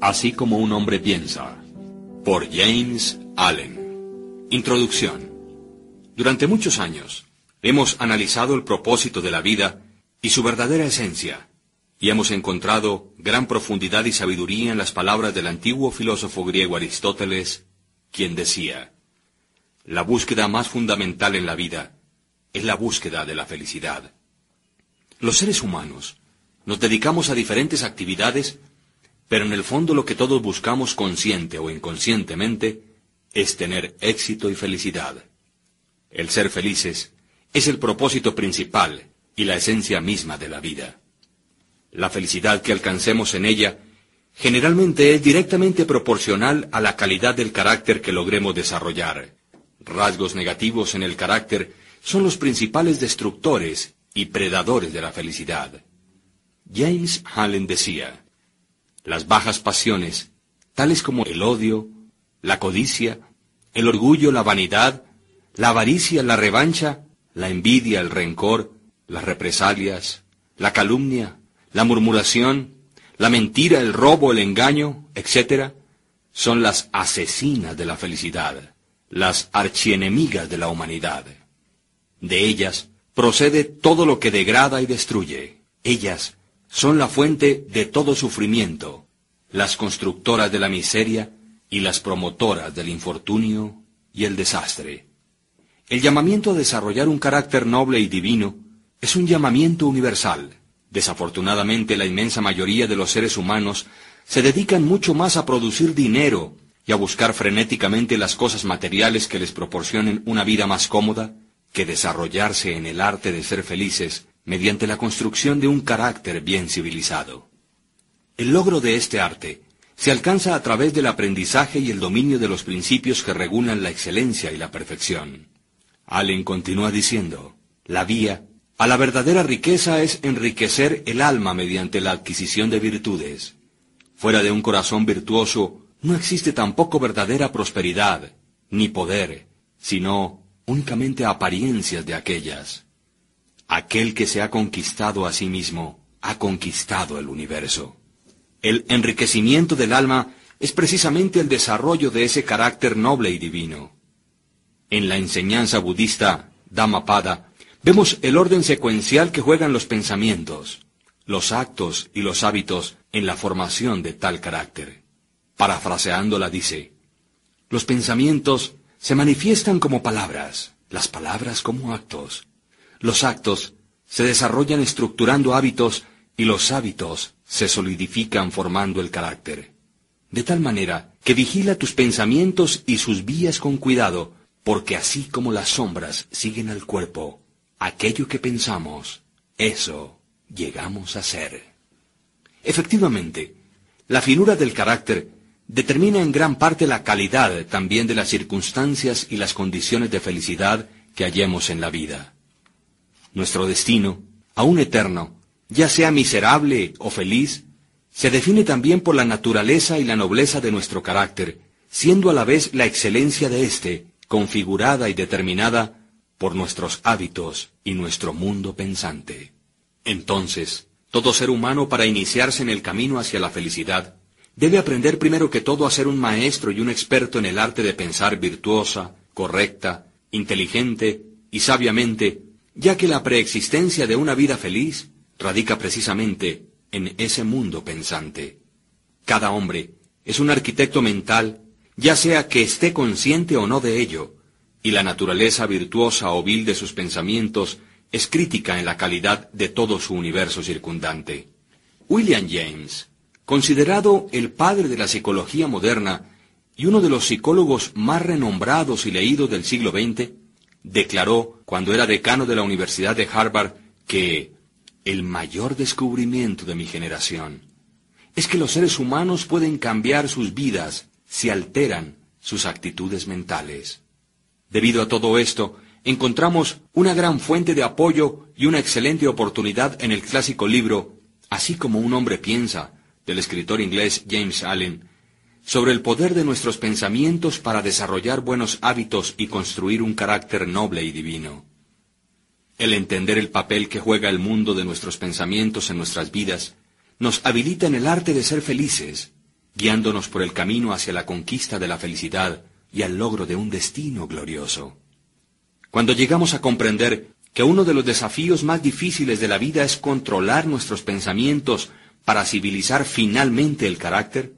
Así como un hombre piensa, por James Allen. Introducción. Durante muchos años hemos analizado el propósito de la vida y su verdadera esencia, y hemos encontrado gran profundidad y sabiduría en las palabras del antiguo filósofo griego Aristóteles, quien decía, la búsqueda más fundamental en la vida es la búsqueda de la felicidad. Los seres humanos nos dedicamos a diferentes actividades pero en el fondo lo que todos buscamos consciente o inconscientemente es tener éxito y felicidad. El ser felices es el propósito principal y la esencia misma de la vida. La felicidad que alcancemos en ella generalmente es directamente proporcional a la calidad del carácter que logremos desarrollar. Rasgos negativos en el carácter son los principales destructores y predadores de la felicidad. James Allen decía, las bajas pasiones, tales como el odio, la codicia, el orgullo, la vanidad, la avaricia, la revancha, la envidia, el rencor, las represalias, la calumnia, la murmuración, la mentira, el robo, el engaño, etc., son las asesinas de la felicidad, las archienemigas de la humanidad. De ellas procede todo lo que degrada y destruye. Ellas son la fuente de todo sufrimiento, las constructoras de la miseria y las promotoras del infortunio y el desastre. El llamamiento a desarrollar un carácter noble y divino es un llamamiento universal. Desafortunadamente la inmensa mayoría de los seres humanos se dedican mucho más a producir dinero y a buscar frenéticamente las cosas materiales que les proporcionen una vida más cómoda que desarrollarse en el arte de ser felices mediante la construcción de un carácter bien civilizado. El logro de este arte se alcanza a través del aprendizaje y el dominio de los principios que regulan la excelencia y la perfección. Allen continúa diciendo, la vía a la verdadera riqueza es enriquecer el alma mediante la adquisición de virtudes. Fuera de un corazón virtuoso no existe tampoco verdadera prosperidad, ni poder, sino únicamente apariencias de aquellas. Aquel que se ha conquistado a sí mismo, ha conquistado el universo. El enriquecimiento del alma es precisamente el desarrollo de ese carácter noble y divino. En la enseñanza budista Dhammapada vemos el orden secuencial que juegan los pensamientos, los actos y los hábitos en la formación de tal carácter. Parafraseándola dice, los pensamientos se manifiestan como palabras, las palabras como actos, los actos se desarrollan estructurando hábitos y los hábitos se solidifican formando el carácter. De tal manera que vigila tus pensamientos y sus vías con cuidado, porque así como las sombras siguen al cuerpo, aquello que pensamos, eso llegamos a ser. Efectivamente, la finura del carácter determina en gran parte la calidad también de las circunstancias y las condiciones de felicidad que hallemos en la vida. Nuestro destino, aún eterno, ya sea miserable o feliz, se define también por la naturaleza y la nobleza de nuestro carácter, siendo a la vez la excelencia de éste, configurada y determinada por nuestros hábitos y nuestro mundo pensante. Entonces, todo ser humano para iniciarse en el camino hacia la felicidad, debe aprender primero que todo a ser un maestro y un experto en el arte de pensar virtuosa, correcta, inteligente y sabiamente ya que la preexistencia de una vida feliz radica precisamente en ese mundo pensante. Cada hombre es un arquitecto mental, ya sea que esté consciente o no de ello, y la naturaleza virtuosa o vil de sus pensamientos es crítica en la calidad de todo su universo circundante. William James, considerado el padre de la psicología moderna y uno de los psicólogos más renombrados y leídos del siglo XX, declaró, cuando era decano de la Universidad de Harvard, que el mayor descubrimiento de mi generación es que los seres humanos pueden cambiar sus vidas si alteran sus actitudes mentales. Debido a todo esto, encontramos una gran fuente de apoyo y una excelente oportunidad en el clásico libro Así como un hombre piensa, del escritor inglés James Allen, sobre el poder de nuestros pensamientos para desarrollar buenos hábitos y construir un carácter noble y divino. El entender el papel que juega el mundo de nuestros pensamientos en nuestras vidas nos habilita en el arte de ser felices, guiándonos por el camino hacia la conquista de la felicidad y al logro de un destino glorioso. Cuando llegamos a comprender que uno de los desafíos más difíciles de la vida es controlar nuestros pensamientos para civilizar finalmente el carácter,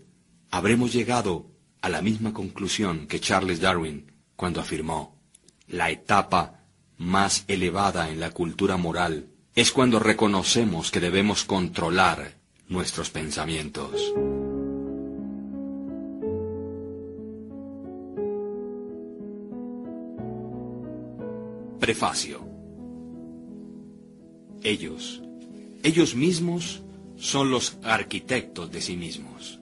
habremos llegado a la misma conclusión que Charles Darwin cuando afirmó, la etapa más elevada en la cultura moral es cuando reconocemos que debemos controlar nuestros pensamientos. Prefacio. Ellos, ellos mismos son los arquitectos de sí mismos.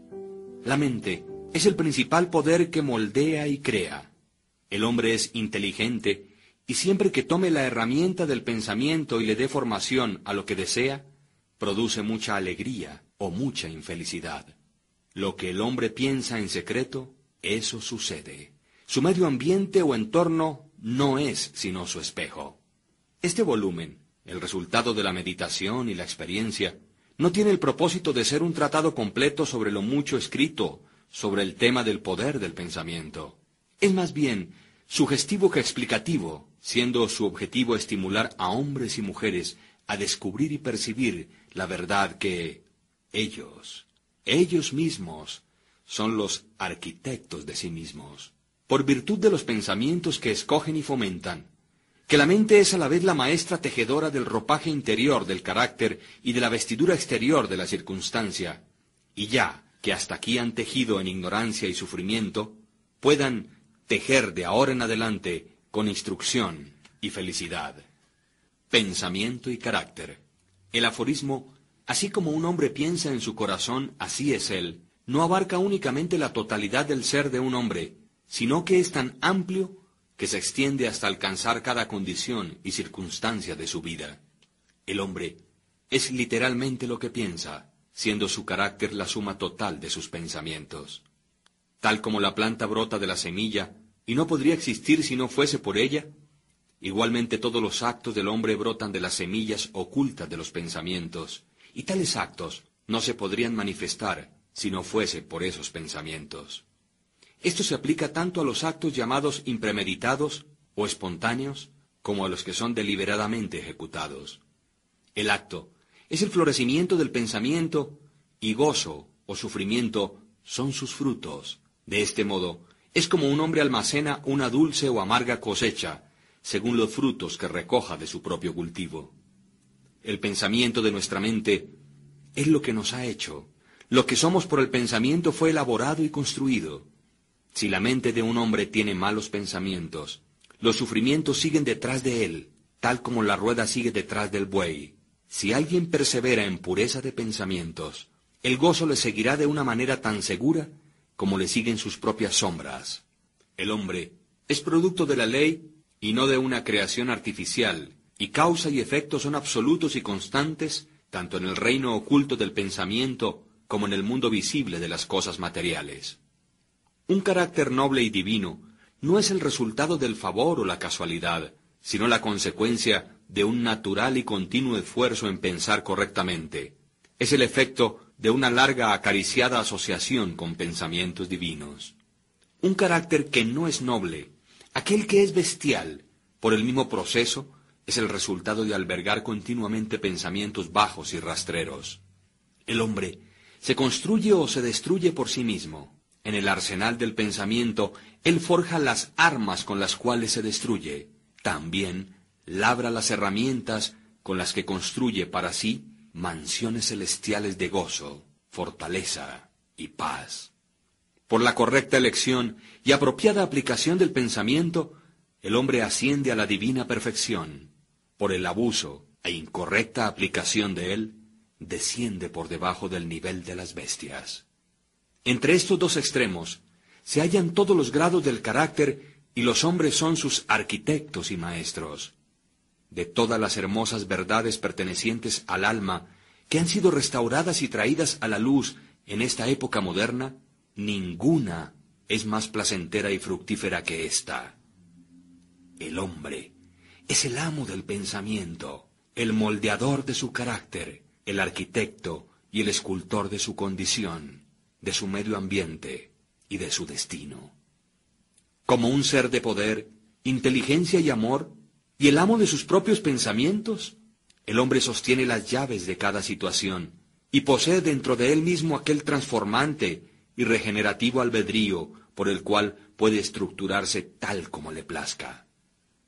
La mente es el principal poder que moldea y crea. El hombre es inteligente y siempre que tome la herramienta del pensamiento y le dé formación a lo que desea, produce mucha alegría o mucha infelicidad. Lo que el hombre piensa en secreto, eso sucede. Su medio ambiente o entorno no es sino su espejo. Este volumen, el resultado de la meditación y la experiencia, no tiene el propósito de ser un tratado completo sobre lo mucho escrito sobre el tema del poder del pensamiento. Es más bien sugestivo que explicativo, siendo su objetivo estimular a hombres y mujeres a descubrir y percibir la verdad que ellos, ellos mismos, son los arquitectos de sí mismos, por virtud de los pensamientos que escogen y fomentan, que la mente es a la vez la maestra tejedora del ropaje interior del carácter y de la vestidura exterior de la circunstancia, y ya que hasta aquí han tejido en ignorancia y sufrimiento, puedan tejer de ahora en adelante con instrucción y felicidad. Pensamiento y carácter. El aforismo, así como un hombre piensa en su corazón, así es él, no abarca únicamente la totalidad del ser de un hombre, sino que es tan amplio que se extiende hasta alcanzar cada condición y circunstancia de su vida. El hombre es literalmente lo que piensa, siendo su carácter la suma total de sus pensamientos. Tal como la planta brota de la semilla, y no podría existir si no fuese por ella, igualmente todos los actos del hombre brotan de las semillas ocultas de los pensamientos, y tales actos no se podrían manifestar si no fuese por esos pensamientos. Esto se aplica tanto a los actos llamados impremeditados o espontáneos, como a los que son deliberadamente ejecutados. El acto es el florecimiento del pensamiento y gozo o sufrimiento son sus frutos. De este modo, es como un hombre almacena una dulce o amarga cosecha, según los frutos que recoja de su propio cultivo. El pensamiento de nuestra mente es lo que nos ha hecho. Lo que somos por el pensamiento fue elaborado y construido. Si la mente de un hombre tiene malos pensamientos, los sufrimientos siguen detrás de él, tal como la rueda sigue detrás del buey. Si alguien persevera en pureza de pensamientos, el gozo le seguirá de una manera tan segura como le siguen sus propias sombras. El hombre es producto de la ley y no de una creación artificial, y causa y efecto son absolutos y constantes tanto en el reino oculto del pensamiento como en el mundo visible de las cosas materiales. Un carácter noble y divino no es el resultado del favor o la casualidad, sino la consecuencia de un natural y continuo esfuerzo en pensar correctamente. Es el efecto de una larga acariciada asociación con pensamientos divinos. Un carácter que no es noble, aquel que es bestial, por el mismo proceso, es el resultado de albergar continuamente pensamientos bajos y rastreros. El hombre se construye o se destruye por sí mismo. En el arsenal del pensamiento, él forja las armas con las cuales se destruye. También labra las herramientas con las que construye para sí mansiones celestiales de gozo, fortaleza y paz. Por la correcta elección y apropiada aplicación del pensamiento, el hombre asciende a la divina perfección. Por el abuso e incorrecta aplicación de él, desciende por debajo del nivel de las bestias. Entre estos dos extremos se hallan todos los grados del carácter y los hombres son sus arquitectos y maestros de todas las hermosas verdades pertenecientes al alma que han sido restauradas y traídas a la luz en esta época moderna, ninguna es más placentera y fructífera que esta. El hombre es el amo del pensamiento, el moldeador de su carácter, el arquitecto y el escultor de su condición. De su medio ambiente y de su destino. Como un ser de poder, inteligencia y amor, y el amo de sus propios pensamientos, el hombre sostiene las llaves de cada situación y posee dentro de él mismo aquel transformante y regenerativo albedrío por el cual puede estructurarse tal como le plazca.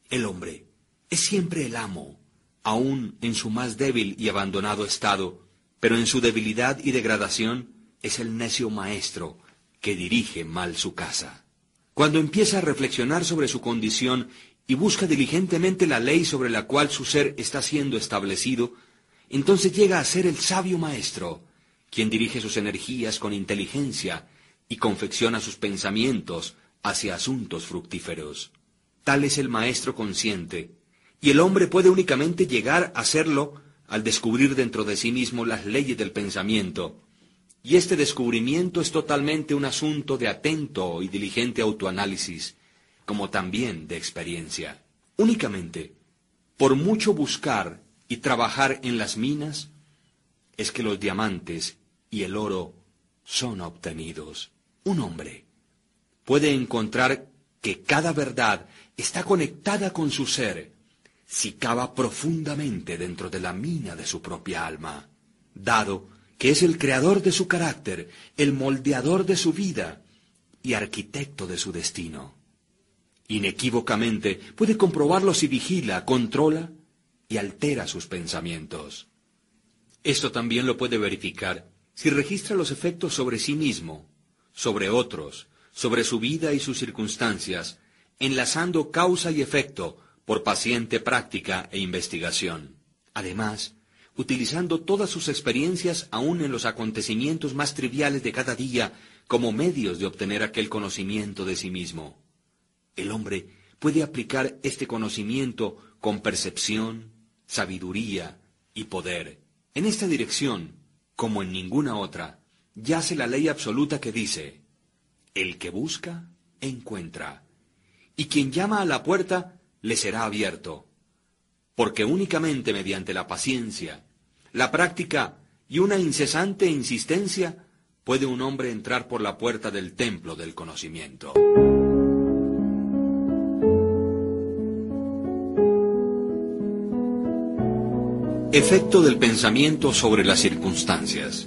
El hombre es siempre el amo, aun en su más débil y abandonado estado, pero en su debilidad y degradación es el necio maestro que dirige mal su casa. Cuando empieza a reflexionar sobre su condición y busca diligentemente la ley sobre la cual su ser está siendo establecido, entonces llega a ser el sabio maestro, quien dirige sus energías con inteligencia y confecciona sus pensamientos hacia asuntos fructíferos. Tal es el maestro consciente, y el hombre puede únicamente llegar a serlo al descubrir dentro de sí mismo las leyes del pensamiento, y este descubrimiento es totalmente un asunto de atento y diligente autoanálisis, como también de experiencia. Únicamente, por mucho buscar y trabajar en las minas, es que los diamantes y el oro son obtenidos. Un hombre puede encontrar que cada verdad está conectada con su ser si cava profundamente dentro de la mina de su propia alma, dado que es el creador de su carácter, el moldeador de su vida y arquitecto de su destino. Inequívocamente puede comprobarlo si vigila, controla y altera sus pensamientos. Esto también lo puede verificar si registra los efectos sobre sí mismo, sobre otros, sobre su vida y sus circunstancias, enlazando causa y efecto por paciente práctica e investigación. Además, utilizando todas sus experiencias aún en los acontecimientos más triviales de cada día como medios de obtener aquel conocimiento de sí mismo. El hombre puede aplicar este conocimiento con percepción, sabiduría y poder. En esta dirección, como en ninguna otra, yace la ley absoluta que dice, el que busca, encuentra, y quien llama a la puerta, le será abierto, porque únicamente mediante la paciencia, la práctica y una incesante insistencia puede un hombre entrar por la puerta del templo del conocimiento. Efecto del pensamiento sobre las circunstancias.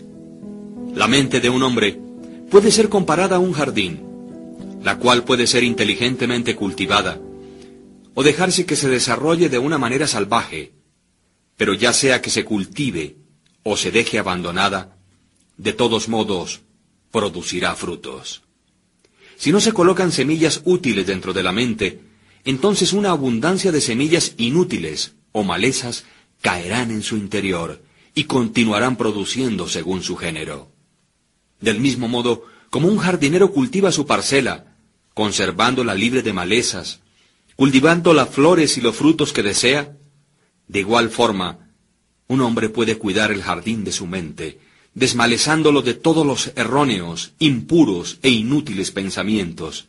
La mente de un hombre puede ser comparada a un jardín, la cual puede ser inteligentemente cultivada, o dejarse que se desarrolle de una manera salvaje, pero ya sea que se cultive o se deje abandonada, de todos modos producirá frutos. Si no se colocan semillas útiles dentro de la mente, entonces una abundancia de semillas inútiles o malezas caerán en su interior y continuarán produciendo según su género. Del mismo modo, como un jardinero cultiva su parcela, conservándola libre de malezas, cultivando las flores y los frutos que desea, de igual forma, un hombre puede cuidar el jardín de su mente, desmalezándolo de todos los erróneos, impuros e inútiles pensamientos,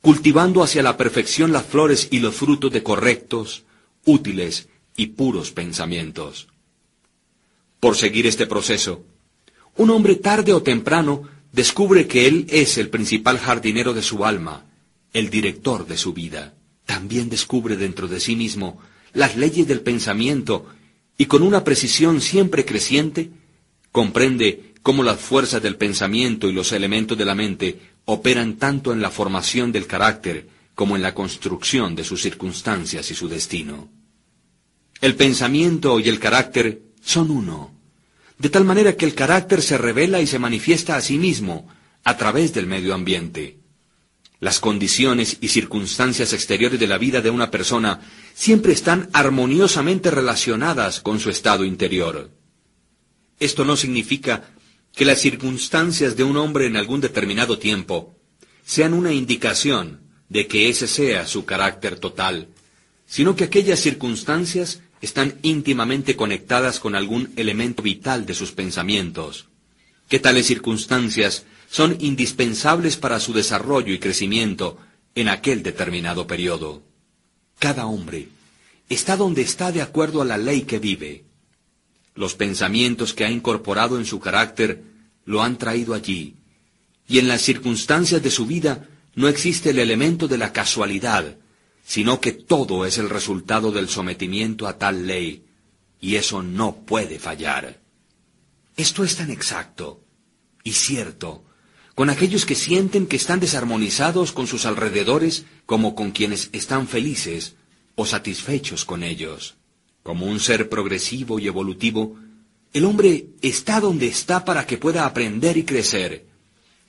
cultivando hacia la perfección las flores y los frutos de correctos, útiles y puros pensamientos. Por seguir este proceso, un hombre tarde o temprano descubre que él es el principal jardinero de su alma, el director de su vida. También descubre dentro de sí mismo las leyes del pensamiento y con una precisión siempre creciente, comprende cómo las fuerzas del pensamiento y los elementos de la mente operan tanto en la formación del carácter como en la construcción de sus circunstancias y su destino. El pensamiento y el carácter son uno, de tal manera que el carácter se revela y se manifiesta a sí mismo a través del medio ambiente. Las condiciones y circunstancias exteriores de la vida de una persona siempre están armoniosamente relacionadas con su estado interior. Esto no significa que las circunstancias de un hombre en algún determinado tiempo sean una indicación de que ese sea su carácter total, sino que aquellas circunstancias están íntimamente conectadas con algún elemento vital de sus pensamientos, que tales circunstancias son indispensables para su desarrollo y crecimiento en aquel determinado periodo. Cada hombre está donde está de acuerdo a la ley que vive. Los pensamientos que ha incorporado en su carácter lo han traído allí, y en las circunstancias de su vida no existe el elemento de la casualidad, sino que todo es el resultado del sometimiento a tal ley, y eso no puede fallar. Esto es tan exacto y cierto con aquellos que sienten que están desarmonizados con sus alrededores como con quienes están felices o satisfechos con ellos. Como un ser progresivo y evolutivo, el hombre está donde está para que pueda aprender y crecer.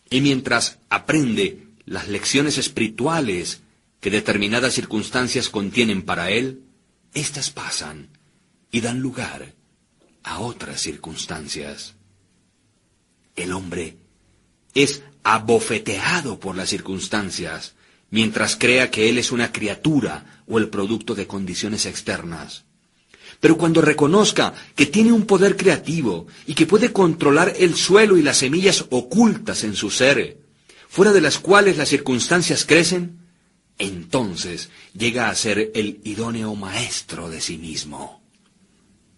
Y mientras aprende las lecciones espirituales que determinadas circunstancias contienen para él, éstas pasan y dan lugar a otras circunstancias. El hombre es abofeteado por las circunstancias, mientras crea que él es una criatura o el producto de condiciones externas. Pero cuando reconozca que tiene un poder creativo y que puede controlar el suelo y las semillas ocultas en su ser, fuera de las cuales las circunstancias crecen, entonces llega a ser el idóneo maestro de sí mismo.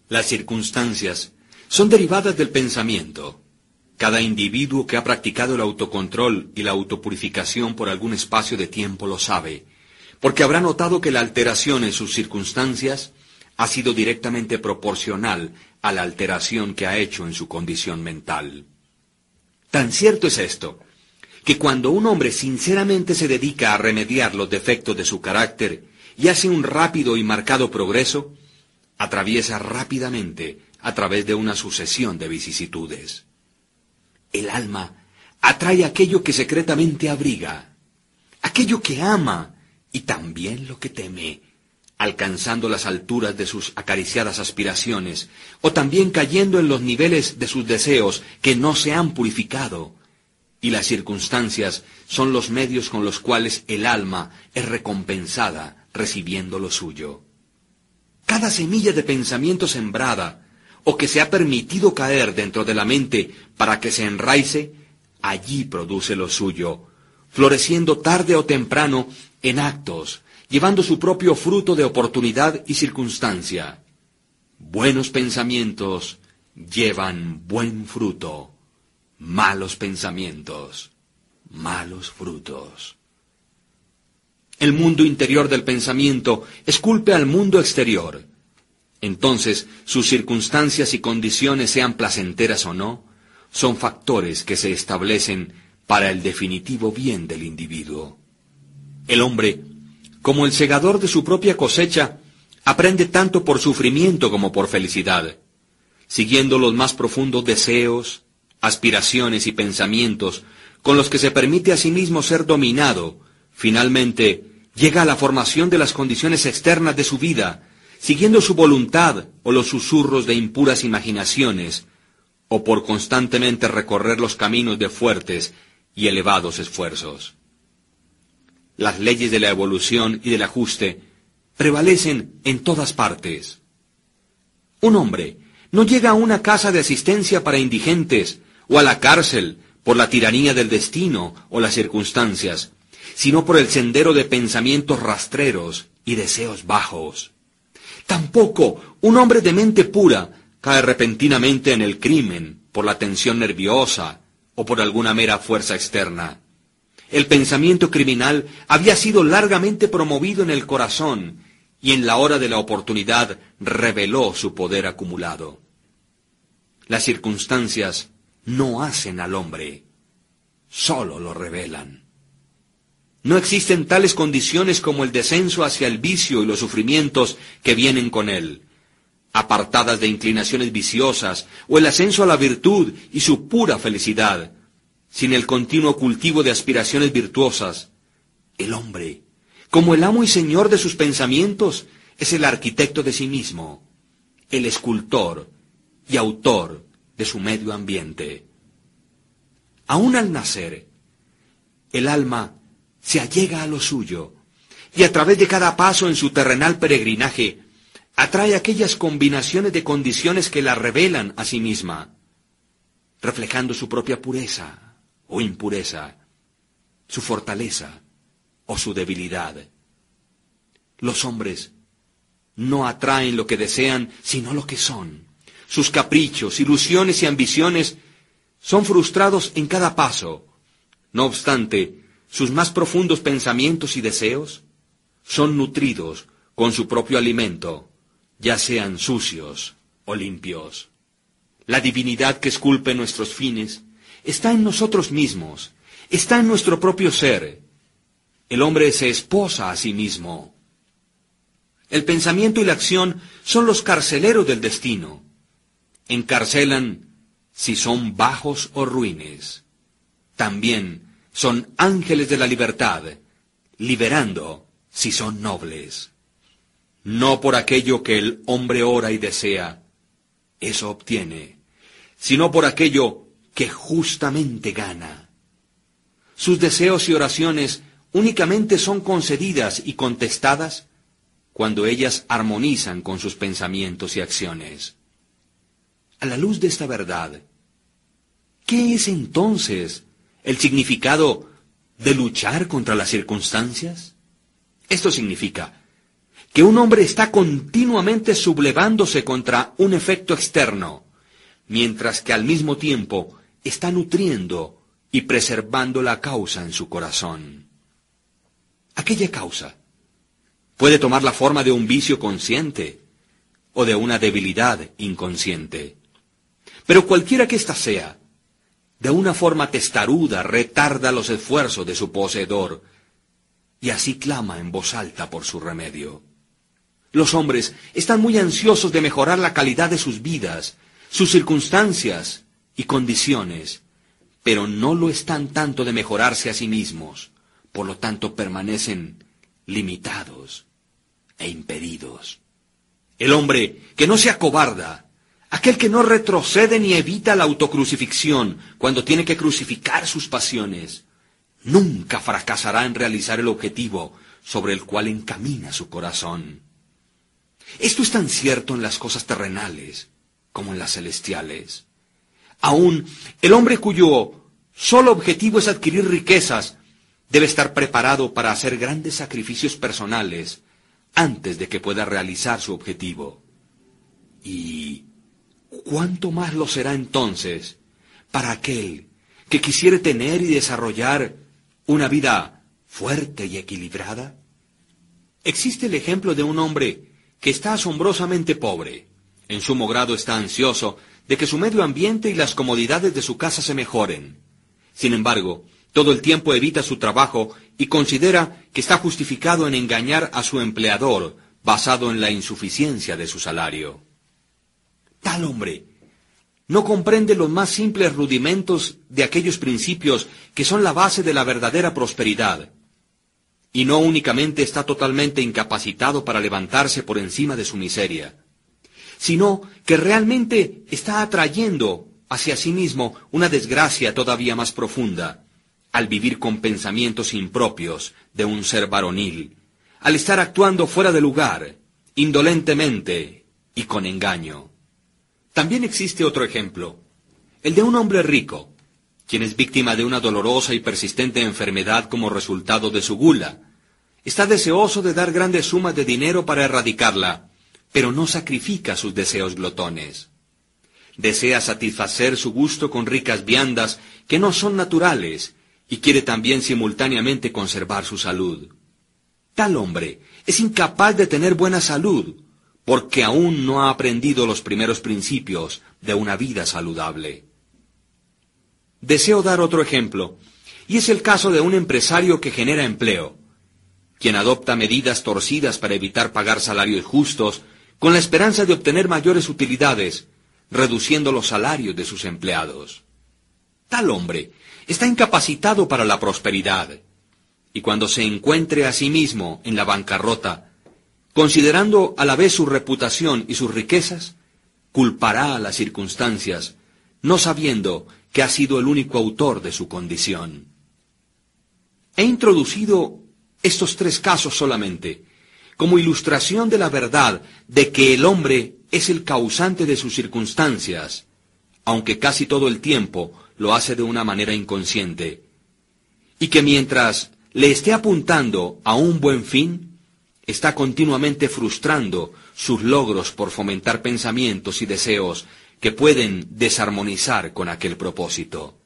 Las circunstancias son derivadas del pensamiento. Cada individuo que ha practicado el autocontrol y la autopurificación por algún espacio de tiempo lo sabe, porque habrá notado que la alteración en sus circunstancias ha sido directamente proporcional a la alteración que ha hecho en su condición mental. Tan cierto es esto, que cuando un hombre sinceramente se dedica a remediar los defectos de su carácter y hace un rápido y marcado progreso, atraviesa rápidamente a través de una sucesión de vicisitudes. El alma atrae aquello que secretamente abriga, aquello que ama y también lo que teme, alcanzando las alturas de sus acariciadas aspiraciones, o también cayendo en los niveles de sus deseos que no se han purificado. Y las circunstancias son los medios con los cuales el alma es recompensada recibiendo lo suyo. Cada semilla de pensamiento sembrada, o que se ha permitido caer dentro de la mente para que se enraice, allí produce lo suyo, floreciendo tarde o temprano en actos, llevando su propio fruto de oportunidad y circunstancia. Buenos pensamientos llevan buen fruto, malos pensamientos, malos frutos. El mundo interior del pensamiento esculpe al mundo exterior. Entonces, sus circunstancias y condiciones, sean placenteras o no, son factores que se establecen para el definitivo bien del individuo. El hombre como el segador de su propia cosecha, aprende tanto por sufrimiento como por felicidad, siguiendo los más profundos deseos, aspiraciones y pensamientos con los que se permite a sí mismo ser dominado, finalmente llega a la formación de las condiciones externas de su vida, siguiendo su voluntad o los susurros de impuras imaginaciones, o por constantemente recorrer los caminos de fuertes y elevados esfuerzos las leyes de la evolución y del ajuste prevalecen en todas partes. Un hombre no llega a una casa de asistencia para indigentes o a la cárcel por la tiranía del destino o las circunstancias, sino por el sendero de pensamientos rastreros y deseos bajos. Tampoco un hombre de mente pura cae repentinamente en el crimen por la tensión nerviosa o por alguna mera fuerza externa. El pensamiento criminal había sido largamente promovido en el corazón y en la hora de la oportunidad reveló su poder acumulado. Las circunstancias no hacen al hombre, solo lo revelan. No existen tales condiciones como el descenso hacia el vicio y los sufrimientos que vienen con él, apartadas de inclinaciones viciosas, o el ascenso a la virtud y su pura felicidad, sin el continuo cultivo de aspiraciones virtuosas, el hombre, como el amo y señor de sus pensamientos, es el arquitecto de sí mismo, el escultor y autor de su medio ambiente. Aún al nacer, el alma se allega a lo suyo y a través de cada paso en su terrenal peregrinaje atrae aquellas combinaciones de condiciones que la revelan a sí misma, reflejando su propia pureza, o impureza, su fortaleza o su debilidad. Los hombres no atraen lo que desean, sino lo que son. Sus caprichos, ilusiones y ambiciones son frustrados en cada paso, No obstante, sus más profundos pensamientos y deseos son nutridos con su propio alimento, ya sean sucios o limpios. La divinidad que esculpe nuestros fines está en nosotros mismos, está en nuestro propio ser. El hombre se esposa a sí mismo. El pensamiento y la acción son los carceleros del destino. Encarcelan si son bajos o ruines. También son ángeles de la libertad, liberando si son nobles. No por aquello que el hombre ora y desea, eso obtiene, sino por aquello que justamente gana. Sus deseos y oraciones únicamente son concedidas y contestadas cuando ellas armonizan con sus pensamientos y acciones. A la luz de esta verdad, ¿qué es entonces el significado de luchar contra las circunstancias? Esto significa que un hombre está continuamente sublevándose contra un efecto externo, mientras que al mismo tiempo está nutriendo y preservando la causa en su corazón. Aquella causa puede tomar la forma de un vicio consciente o de una debilidad inconsciente. Pero cualquiera que ésta sea, de una forma testaruda retarda los esfuerzos de su poseedor y así clama en voz alta por su remedio. Los hombres están muy ansiosos de mejorar la calidad de sus vidas, sus circunstancias y condiciones, pero no lo están tanto de mejorarse a sí mismos, por lo tanto permanecen limitados e impedidos. El hombre que no se acobarda, Aquel que no retrocede ni evita la autocrucifixión cuando tiene que crucificar sus pasiones, nunca fracasará en realizar el objetivo sobre el cual encamina su corazón. Esto es tan cierto en las cosas terrenales como en las celestiales. Aún el hombre cuyo solo objetivo es adquirir riquezas debe estar preparado para hacer grandes sacrificios personales antes de que pueda realizar su objetivo. Y ¿cuánto más lo será entonces para aquel que quisiere tener y desarrollar una vida fuerte y equilibrada? Existe el ejemplo de un hombre que está asombrosamente pobre. En sumo grado está ansioso de que su medio ambiente y las comodidades de su casa se mejoren. Sin embargo, todo el tiempo evita su trabajo y considera que está justificado en engañar a su empleador basado en la insuficiencia de su salario. Tal hombre no comprende los más simples rudimentos de aquellos principios que son la base de la verdadera prosperidad, y no únicamente está totalmente incapacitado para levantarse por encima de su miseria, sino que realmente está atrayendo hacia sí mismo una desgracia todavía más profunda, al vivir con pensamientos impropios de un ser varonil, al estar actuando fuera de lugar, indolentemente y con engaño. También existe otro ejemplo, el de un hombre rico, quien es víctima de una dolorosa y persistente enfermedad como resultado de su gula. Está deseoso de dar grandes sumas de dinero para erradicarla, pero no sacrifica sus deseos glotones. Desea satisfacer su gusto con ricas viandas que no son naturales y quiere también simultáneamente conservar su salud. Tal hombre es incapaz de tener buena salud, porque aún no ha aprendido los primeros principios de una vida saludable. Deseo dar otro ejemplo, y es el caso de un empresario que genera empleo, quien adopta medidas torcidas para evitar pagar salarios justos con la esperanza de obtener mayores utilidades, reduciendo los salarios de sus empleados. Tal hombre está incapacitado para la prosperidad, y cuando se encuentre a sí mismo en la bancarrota, considerando a la vez su reputación y sus riquezas, culpará a las circunstancias, no sabiendo que ha sido el único autor de su condición. He introducido estos tres casos solamente como ilustración de la verdad de que el hombre es el causante de sus circunstancias, aunque casi todo el tiempo lo hace de una manera inconsciente, y que mientras le esté apuntando a un buen fin, está continuamente frustrando sus logros por fomentar pensamientos y deseos que pueden desarmonizar con aquel propósito.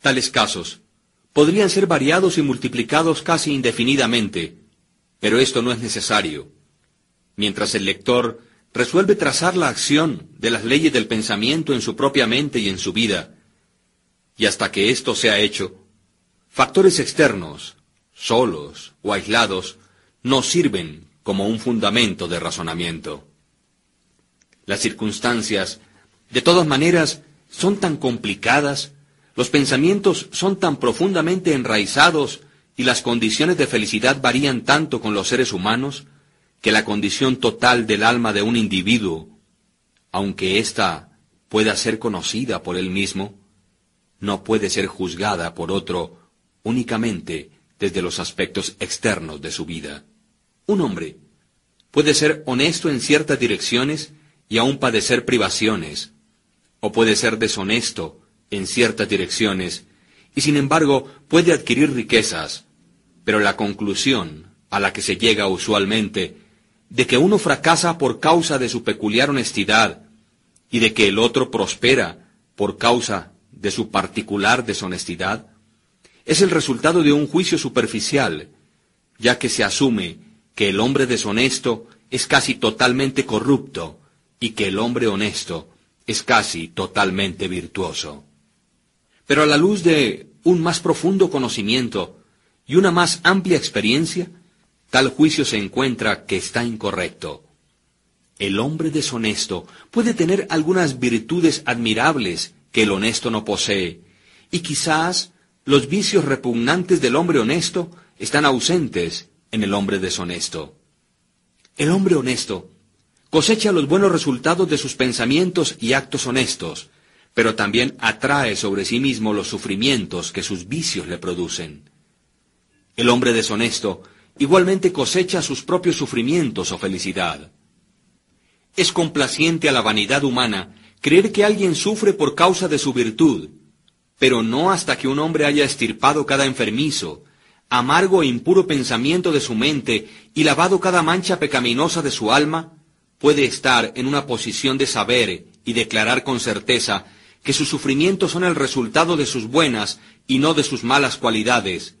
Tales casos podrían ser variados y multiplicados casi indefinidamente, pero esto no es necesario. Mientras el lector resuelve trazar la acción de las leyes del pensamiento en su propia mente y en su vida, y hasta que esto sea hecho, factores externos, solos o aislados, no sirven como un fundamento de razonamiento. Las circunstancias, de todas maneras, son tan complicadas, los pensamientos son tan profundamente enraizados y las condiciones de felicidad varían tanto con los seres humanos, que la condición total del alma de un individuo, aunque ésta pueda ser conocida por él mismo, no puede ser juzgada por otro únicamente desde los aspectos externos de su vida. Un hombre puede ser honesto en ciertas direcciones y aún padecer privaciones, o puede ser deshonesto en ciertas direcciones y sin embargo puede adquirir riquezas, pero la conclusión a la que se llega usualmente de que uno fracasa por causa de su peculiar honestidad y de que el otro prospera por causa de su particular deshonestidad, es el resultado de un juicio superficial, ya que se asume que el hombre deshonesto es casi totalmente corrupto y que el hombre honesto es casi totalmente virtuoso. Pero a la luz de un más profundo conocimiento y una más amplia experiencia, tal juicio se encuentra que está incorrecto. El hombre deshonesto puede tener algunas virtudes admirables que el honesto no posee, y quizás los vicios repugnantes del hombre honesto están ausentes en el hombre deshonesto. El hombre honesto cosecha los buenos resultados de sus pensamientos y actos honestos, pero también atrae sobre sí mismo los sufrimientos que sus vicios le producen. El hombre deshonesto igualmente cosecha sus propios sufrimientos o felicidad. Es complaciente a la vanidad humana creer que alguien sufre por causa de su virtud, pero no hasta que un hombre haya estirpado cada enfermizo, amargo e impuro pensamiento de su mente y lavado cada mancha pecaminosa de su alma, puede estar en una posición de saber y declarar con certeza que sus sufrimientos son el resultado de sus buenas y no de sus malas cualidades,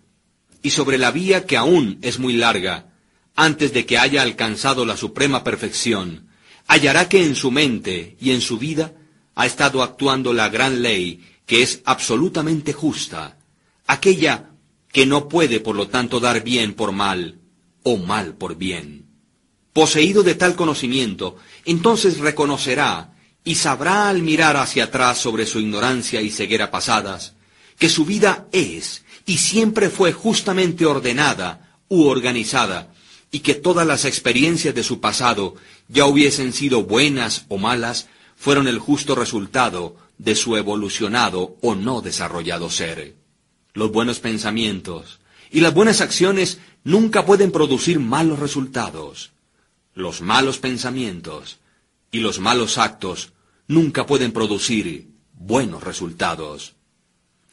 y sobre la vía que aún es muy larga, antes de que haya alcanzado la suprema perfección, hallará que en su mente y en su vida ha estado actuando la gran ley que es absolutamente justa, aquella que no puede por lo tanto dar bien por mal o mal por bien. Poseído de tal conocimiento, entonces reconocerá y sabrá al mirar hacia atrás sobre su ignorancia y ceguera pasadas, que su vida es y siempre fue justamente ordenada u organizada, y que todas las experiencias de su pasado, ya hubiesen sido buenas o malas, fueron el justo resultado de su evolucionado o no desarrollado ser. Los buenos pensamientos y las buenas acciones nunca pueden producir malos resultados. Los malos pensamientos y los malos actos nunca pueden producir buenos resultados.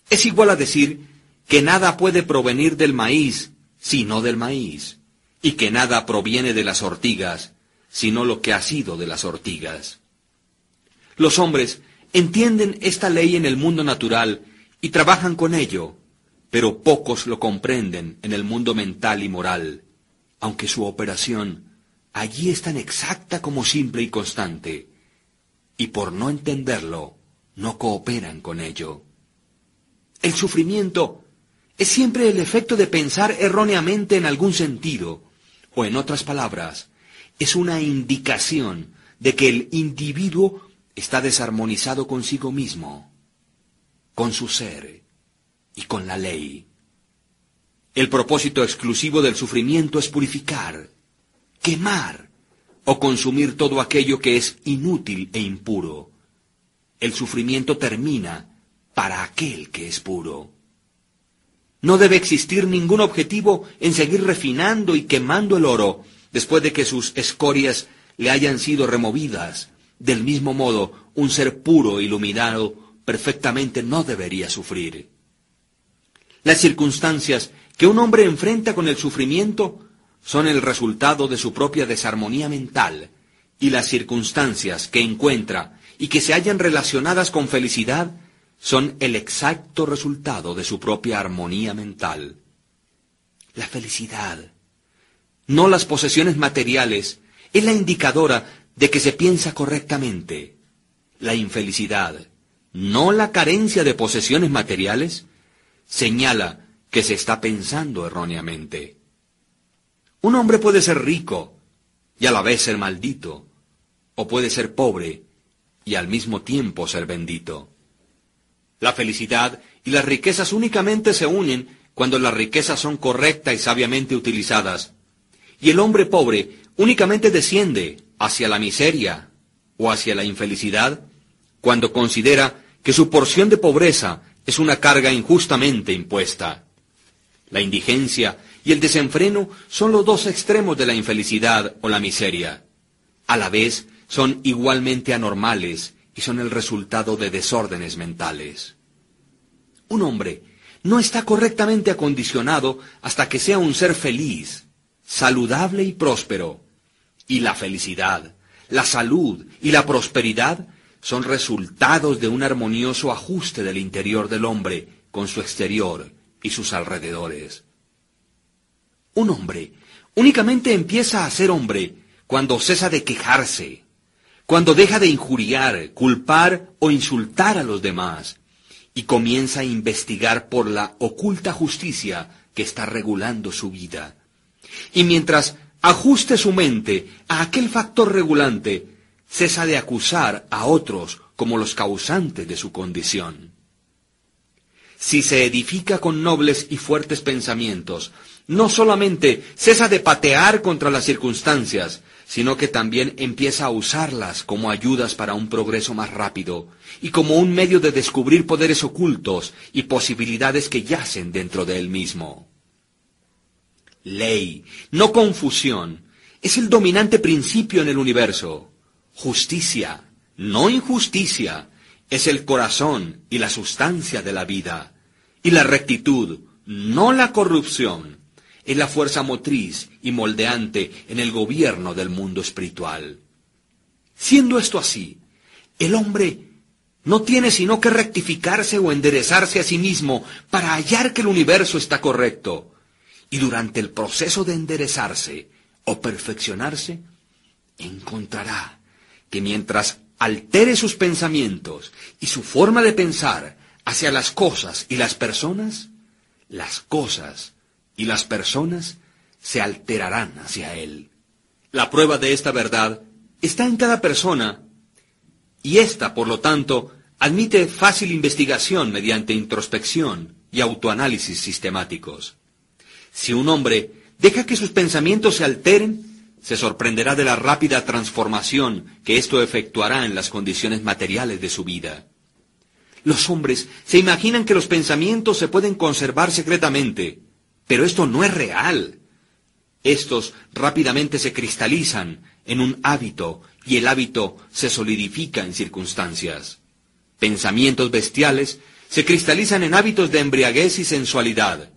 Es igual a decir que nada puede provenir del maíz sino del maíz, y que nada proviene de las ortigas sino lo que ha sido de las ortigas. Los hombres entienden esta ley en el mundo natural y trabajan con ello, pero pocos lo comprenden en el mundo mental y moral, aunque su operación allí es tan exacta como simple y constante, y por no entenderlo, no cooperan con ello. El sufrimiento es siempre el efecto de pensar erróneamente en algún sentido, o en otras palabras, es una indicación de que el individuo está desarmonizado consigo mismo, con su ser y con la ley. El propósito exclusivo del sufrimiento es purificar, quemar o consumir todo aquello que es inútil e impuro. El sufrimiento termina para aquel que es puro. No debe existir ningún objetivo en seguir refinando y quemando el oro después de que sus escorias le hayan sido removidas del mismo modo, un ser puro, iluminado, perfectamente no debería sufrir. Las circunstancias que un hombre enfrenta con el sufrimiento son el resultado de su propia desarmonía mental, y las circunstancias que encuentra y que se hallan relacionadas con felicidad son el exacto resultado de su propia armonía mental. La felicidad, no las posesiones materiales, es la indicadora de que se piensa correctamente. La infelicidad, no la carencia de posesiones materiales, señala que se está pensando erróneamente. Un hombre puede ser rico y a la vez ser maldito, o puede ser pobre y al mismo tiempo ser bendito. La felicidad y las riquezas únicamente se unen cuando las riquezas son correctas y sabiamente utilizadas, y el hombre pobre únicamente desciende hacia la miseria o hacia la infelicidad cuando considera que su porción de pobreza es una carga injustamente impuesta. La indigencia y el desenfreno son los dos extremos de la infelicidad o la miseria. A la vez son igualmente anormales y son el resultado de desórdenes mentales. Un hombre no está correctamente acondicionado hasta que sea un ser feliz, saludable y próspero. Y la felicidad, la salud y la prosperidad son resultados de un armonioso ajuste del interior del hombre con su exterior y sus alrededores. Un hombre únicamente empieza a ser hombre cuando cesa de quejarse, cuando deja de injuriar, culpar o insultar a los demás, y comienza a investigar por la oculta justicia que está regulando su vida. Y mientras ajuste su mente a aquel factor regulante, cesa de acusar a otros como los causantes de su condición. Si se edifica con nobles y fuertes pensamientos, no solamente cesa de patear contra las circunstancias, sino que también empieza a usarlas como ayudas para un progreso más rápido y como un medio de descubrir poderes ocultos y posibilidades que yacen dentro de él mismo. Ley, no confusión, es el dominante principio en el universo. Justicia, no injusticia, es el corazón y la sustancia de la vida. Y la rectitud, no la corrupción, es la fuerza motriz y moldeante en el gobierno del mundo espiritual. Siendo esto así, el hombre no tiene sino que rectificarse o enderezarse a sí mismo para hallar que el universo está correcto. Y durante el proceso de enderezarse o perfeccionarse, encontrará que mientras altere sus pensamientos y su forma de pensar hacia las cosas y las personas, las cosas y las personas se alterarán hacia él. La prueba de esta verdad está en cada persona y ésta, por lo tanto, admite fácil investigación mediante introspección y autoanálisis sistemáticos. Si un hombre deja que sus pensamientos se alteren, se sorprenderá de la rápida transformación que esto efectuará en las condiciones materiales de su vida. Los hombres se imaginan que los pensamientos se pueden conservar secretamente, pero esto no es real. Estos rápidamente se cristalizan en un hábito y el hábito se solidifica en circunstancias. Pensamientos bestiales se cristalizan en hábitos de embriaguez y sensualidad,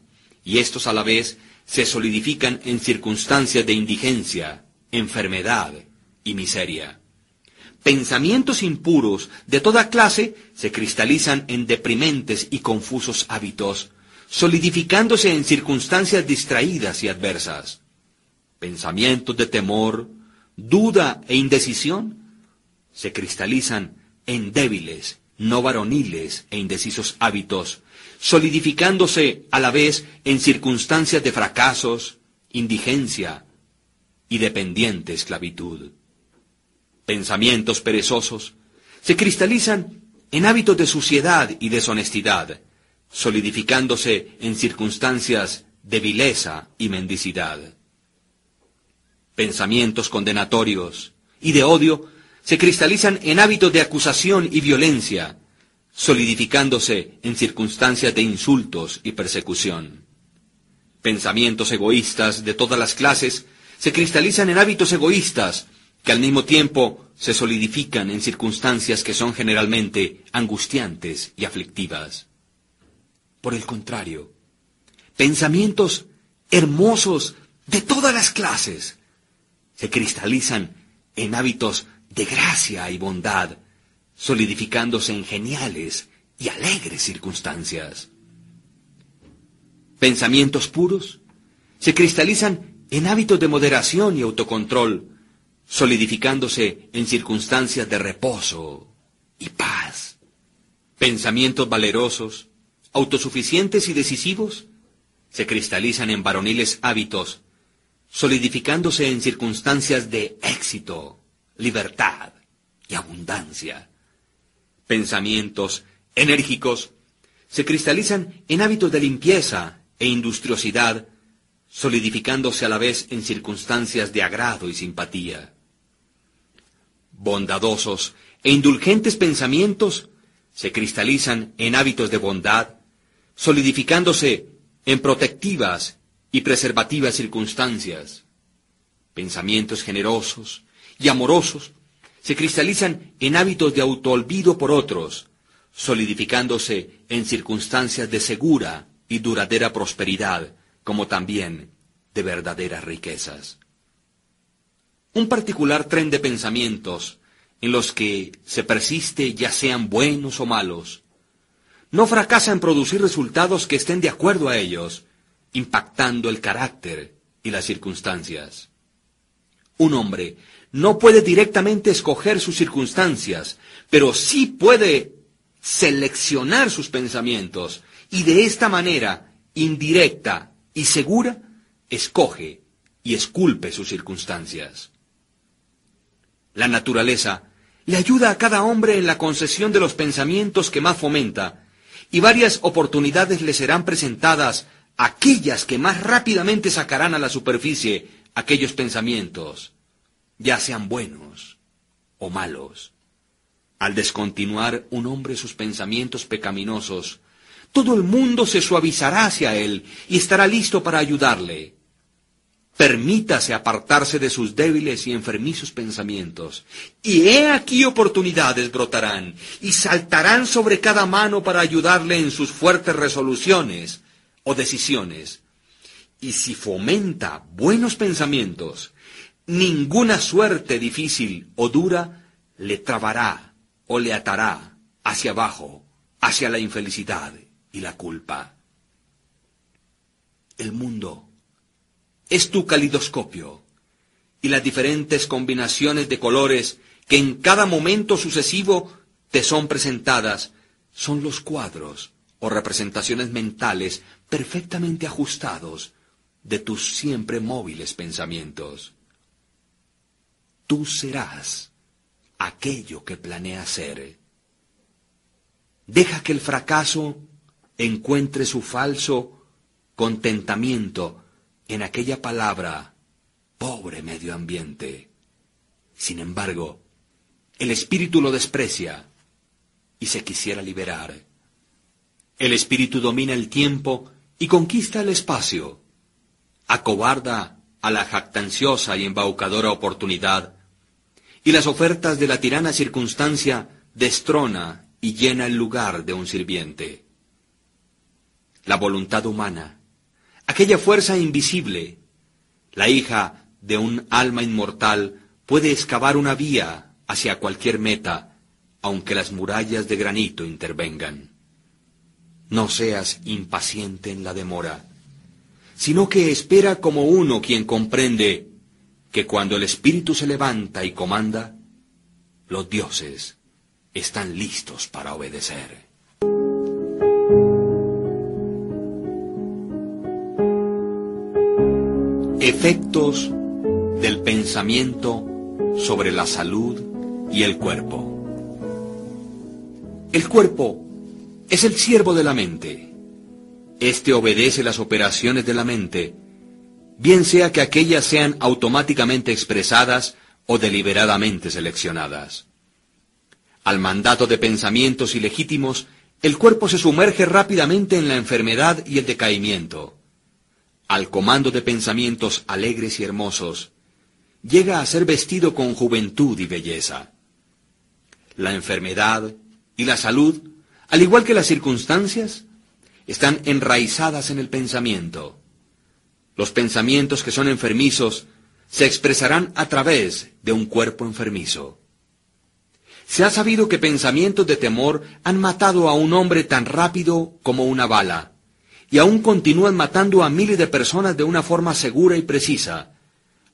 y estos a la vez se solidifican en circunstancias de indigencia, enfermedad y miseria. Pensamientos impuros de toda clase se cristalizan en deprimentes y confusos hábitos, solidificándose en circunstancias distraídas y adversas. Pensamientos de temor, duda e indecisión se cristalizan en débiles, no varoniles e indecisos hábitos, solidificándose a la vez en circunstancias de fracasos, indigencia y dependiente esclavitud. Pensamientos perezosos se cristalizan en hábitos de suciedad y deshonestidad, solidificándose en circunstancias de vileza y mendicidad. Pensamientos condenatorios y de odio se cristalizan en hábitos de acusación y violencia, solidificándose en circunstancias de insultos y persecución. Pensamientos egoístas de todas las clases se cristalizan en hábitos egoístas que al mismo tiempo se solidifican en circunstancias que son generalmente angustiantes y aflictivas. Por el contrario, pensamientos hermosos de todas las clases se cristalizan en hábitos de gracia y bondad, solidificándose en geniales y alegres circunstancias. Pensamientos puros se cristalizan en hábitos de moderación y autocontrol, solidificándose en circunstancias de reposo y paz. Pensamientos valerosos, autosuficientes y decisivos se cristalizan en varoniles hábitos, solidificándose en circunstancias de éxito, libertad y abundancia. Pensamientos enérgicos se cristalizan en hábitos de limpieza e industriosidad, solidificándose a la vez en circunstancias de agrado y simpatía. Bondadosos e indulgentes pensamientos se cristalizan en hábitos de bondad, solidificándose en protectivas y preservativas circunstancias. Pensamientos generosos y amorosos se cristalizan en hábitos de autoolvido por otros, solidificándose en circunstancias de segura y duradera prosperidad, como también de verdaderas riquezas. Un particular tren de pensamientos en los que se persiste ya sean buenos o malos, no fracasa en producir resultados que estén de acuerdo a ellos, impactando el carácter y las circunstancias. Un hombre no puede directamente escoger sus circunstancias, pero sí puede seleccionar sus pensamientos y de esta manera, indirecta y segura, escoge y esculpe sus circunstancias. La naturaleza le ayuda a cada hombre en la concesión de los pensamientos que más fomenta y varias oportunidades le serán presentadas, aquellas que más rápidamente sacarán a la superficie aquellos pensamientos, ya sean buenos o malos. Al descontinuar un hombre sus pensamientos pecaminosos, todo el mundo se suavizará hacia él y estará listo para ayudarle. Permítase apartarse de sus débiles y enfermizos pensamientos, y he aquí oportunidades brotarán, y saltarán sobre cada mano para ayudarle en sus fuertes resoluciones o decisiones. Y si fomenta buenos pensamientos, ninguna suerte difícil o dura le trabará o le atará hacia abajo, hacia la infelicidad y la culpa. El mundo es tu calidoscopio y las diferentes combinaciones de colores que en cada momento sucesivo te son presentadas son los cuadros o representaciones mentales perfectamente ajustados de tus siempre móviles pensamientos. Tú serás aquello que planeas ser. Deja que el fracaso encuentre su falso contentamiento en aquella palabra, pobre medio ambiente. Sin embargo, el espíritu lo desprecia y se quisiera liberar. El espíritu domina el tiempo y conquista el espacio. Acobarda a la jactanciosa y embaucadora oportunidad, y las ofertas de la tirana circunstancia destrona y llena el lugar de un sirviente. La voluntad humana, aquella fuerza invisible, la hija de un alma inmortal, puede excavar una vía hacia cualquier meta, aunque las murallas de granito intervengan. No seas impaciente en la demora, sino que espera como uno quien comprende que cuando el espíritu se levanta y comanda, los dioses están listos para obedecer. Efectos del pensamiento sobre la salud y el cuerpo. El cuerpo es el siervo de la mente. Este obedece las operaciones de la mente, bien sea que aquellas sean automáticamente expresadas o deliberadamente seleccionadas. Al mandato de pensamientos ilegítimos, el cuerpo se sumerge rápidamente en la enfermedad y el decaimiento al comando de pensamientos alegres y hermosos, llega a ser vestido con juventud y belleza. La enfermedad y la salud, al igual que las circunstancias, están enraizadas en el pensamiento. Los pensamientos que son enfermizos se expresarán a través de un cuerpo enfermizo. Se ha sabido que pensamientos de temor han matado a un hombre tan rápido como una bala, y aún continúan matando a miles de personas de una forma segura y precisa,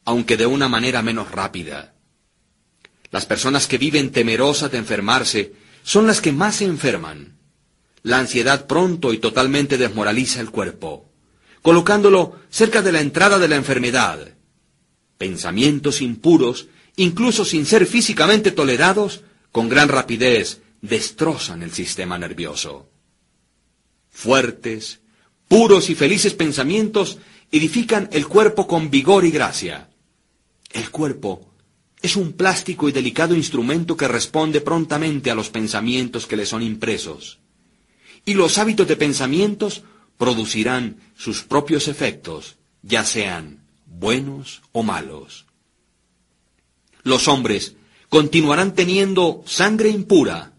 aunque de una manera menos rápida. Las personas que viven temerosas de enfermarse son las que más se enferman. La ansiedad pronto y totalmente desmoraliza el cuerpo, colocándolo cerca de la entrada de la enfermedad. Pensamientos impuros, incluso sin ser físicamente tolerados, con gran rapidez destrozan el sistema nervioso. Fuertes, puros y felices pensamientos edifican el cuerpo con vigor y gracia. El cuerpo es un plástico y delicado instrumento que responde prontamente a los pensamientos que le son impresos y los hábitos de pensamientos producirán sus propios efectos, ya sean buenos o malos. Los hombres continuarán teniendo sangre impura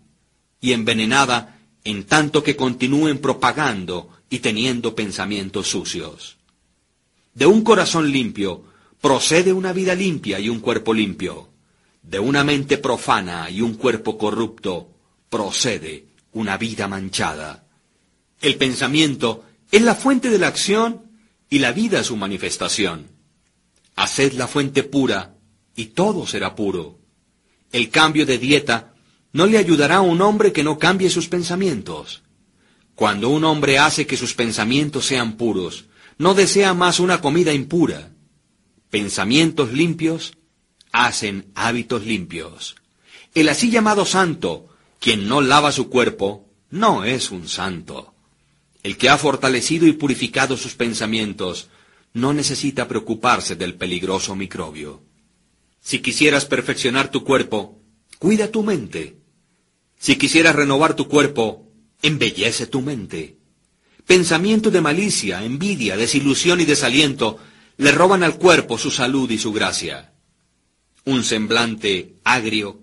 y envenenada en tanto que continúen propagando y teniendo pensamientos sucios. De un corazón limpio procede una vida limpia y un cuerpo limpio. De una mente profana y un cuerpo corrupto procede una vida manchada. El pensamiento es la fuente de la acción y la vida su manifestación. Haced la fuente pura y todo será puro. El cambio de dieta no le ayudará a un hombre que no cambie sus pensamientos. Cuando un hombre hace que sus pensamientos sean puros, no desea más una comida impura. Pensamientos limpios hacen hábitos limpios. El así llamado santo quien no lava su cuerpo no es un santo. El que ha fortalecido y purificado sus pensamientos no necesita preocuparse del peligroso microbio. Si quisieras perfeccionar tu cuerpo, cuida tu mente. Si quisieras renovar tu cuerpo, embellece tu mente. Pensamiento de malicia, envidia, desilusión y desaliento le roban al cuerpo su salud y su gracia. Un semblante agrio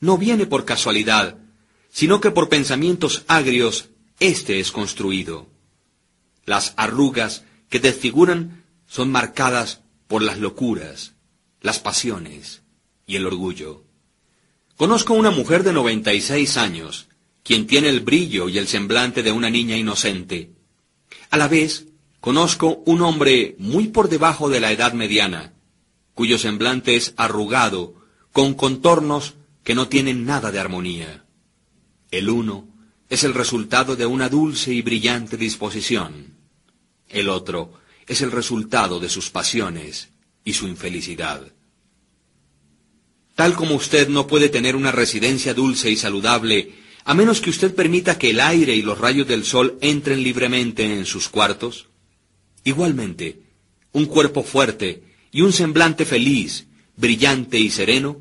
no viene por casualidad, sino que por pensamientos agrios éste es construido. Las arrugas que desfiguran son marcadas por las locuras, las pasiones y el orgullo. Conozco una mujer de 96 años, quien tiene el brillo y el semblante de una niña inocente. A la vez, conozco un hombre muy por debajo de la edad mediana, cuyo semblante es arrugado, con contornos que no tienen nada de armonía. El uno es el resultado de una dulce y brillante disposición. El otro es el resultado de sus pasiones y su infelicidad. Tal como usted no puede tener una residencia dulce y saludable a menos que usted permita que el aire y los rayos del sol entren libremente en sus cuartos, igualmente, un cuerpo fuerte y un semblante feliz, brillante y sereno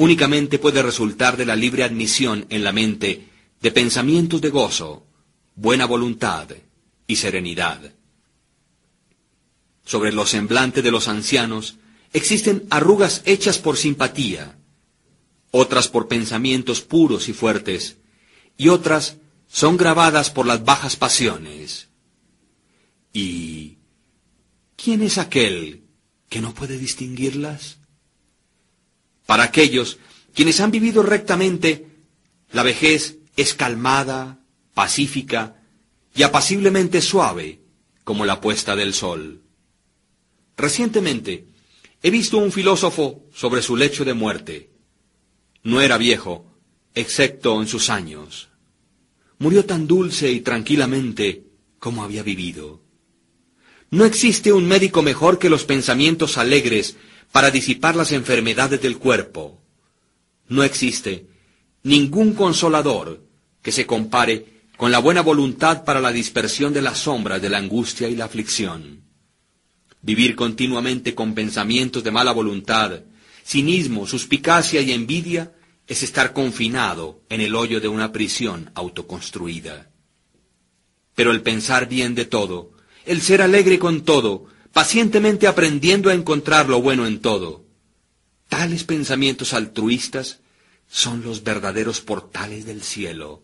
únicamente puede resultar de la libre admisión en la mente de pensamientos de gozo, buena voluntad y serenidad. Sobre los semblantes de los ancianos existen arrugas hechas por simpatía, otras por pensamientos puros y fuertes, y otras son grabadas por las bajas pasiones. ¿Y quién es aquel que no puede distinguirlas? Para aquellos quienes han vivido rectamente, la vejez es calmada, pacífica y apaciblemente suave como la puesta del sol. Recientemente he visto un filósofo sobre su lecho de muerte. No era viejo, excepto en sus años. Murió tan dulce y tranquilamente como había vivido. No existe un médico mejor que los pensamientos alegres para disipar las enfermedades del cuerpo. No existe ningún consolador que se compare con la buena voluntad para la dispersión de las sombras de la angustia y la aflicción. Vivir continuamente con pensamientos de mala voluntad, cinismo, suspicacia y envidia es estar confinado en el hoyo de una prisión autoconstruida. Pero el pensar bien de todo, el ser alegre con todo, pacientemente aprendiendo a encontrar lo bueno en todo. Tales pensamientos altruistas son los verdaderos portales del cielo,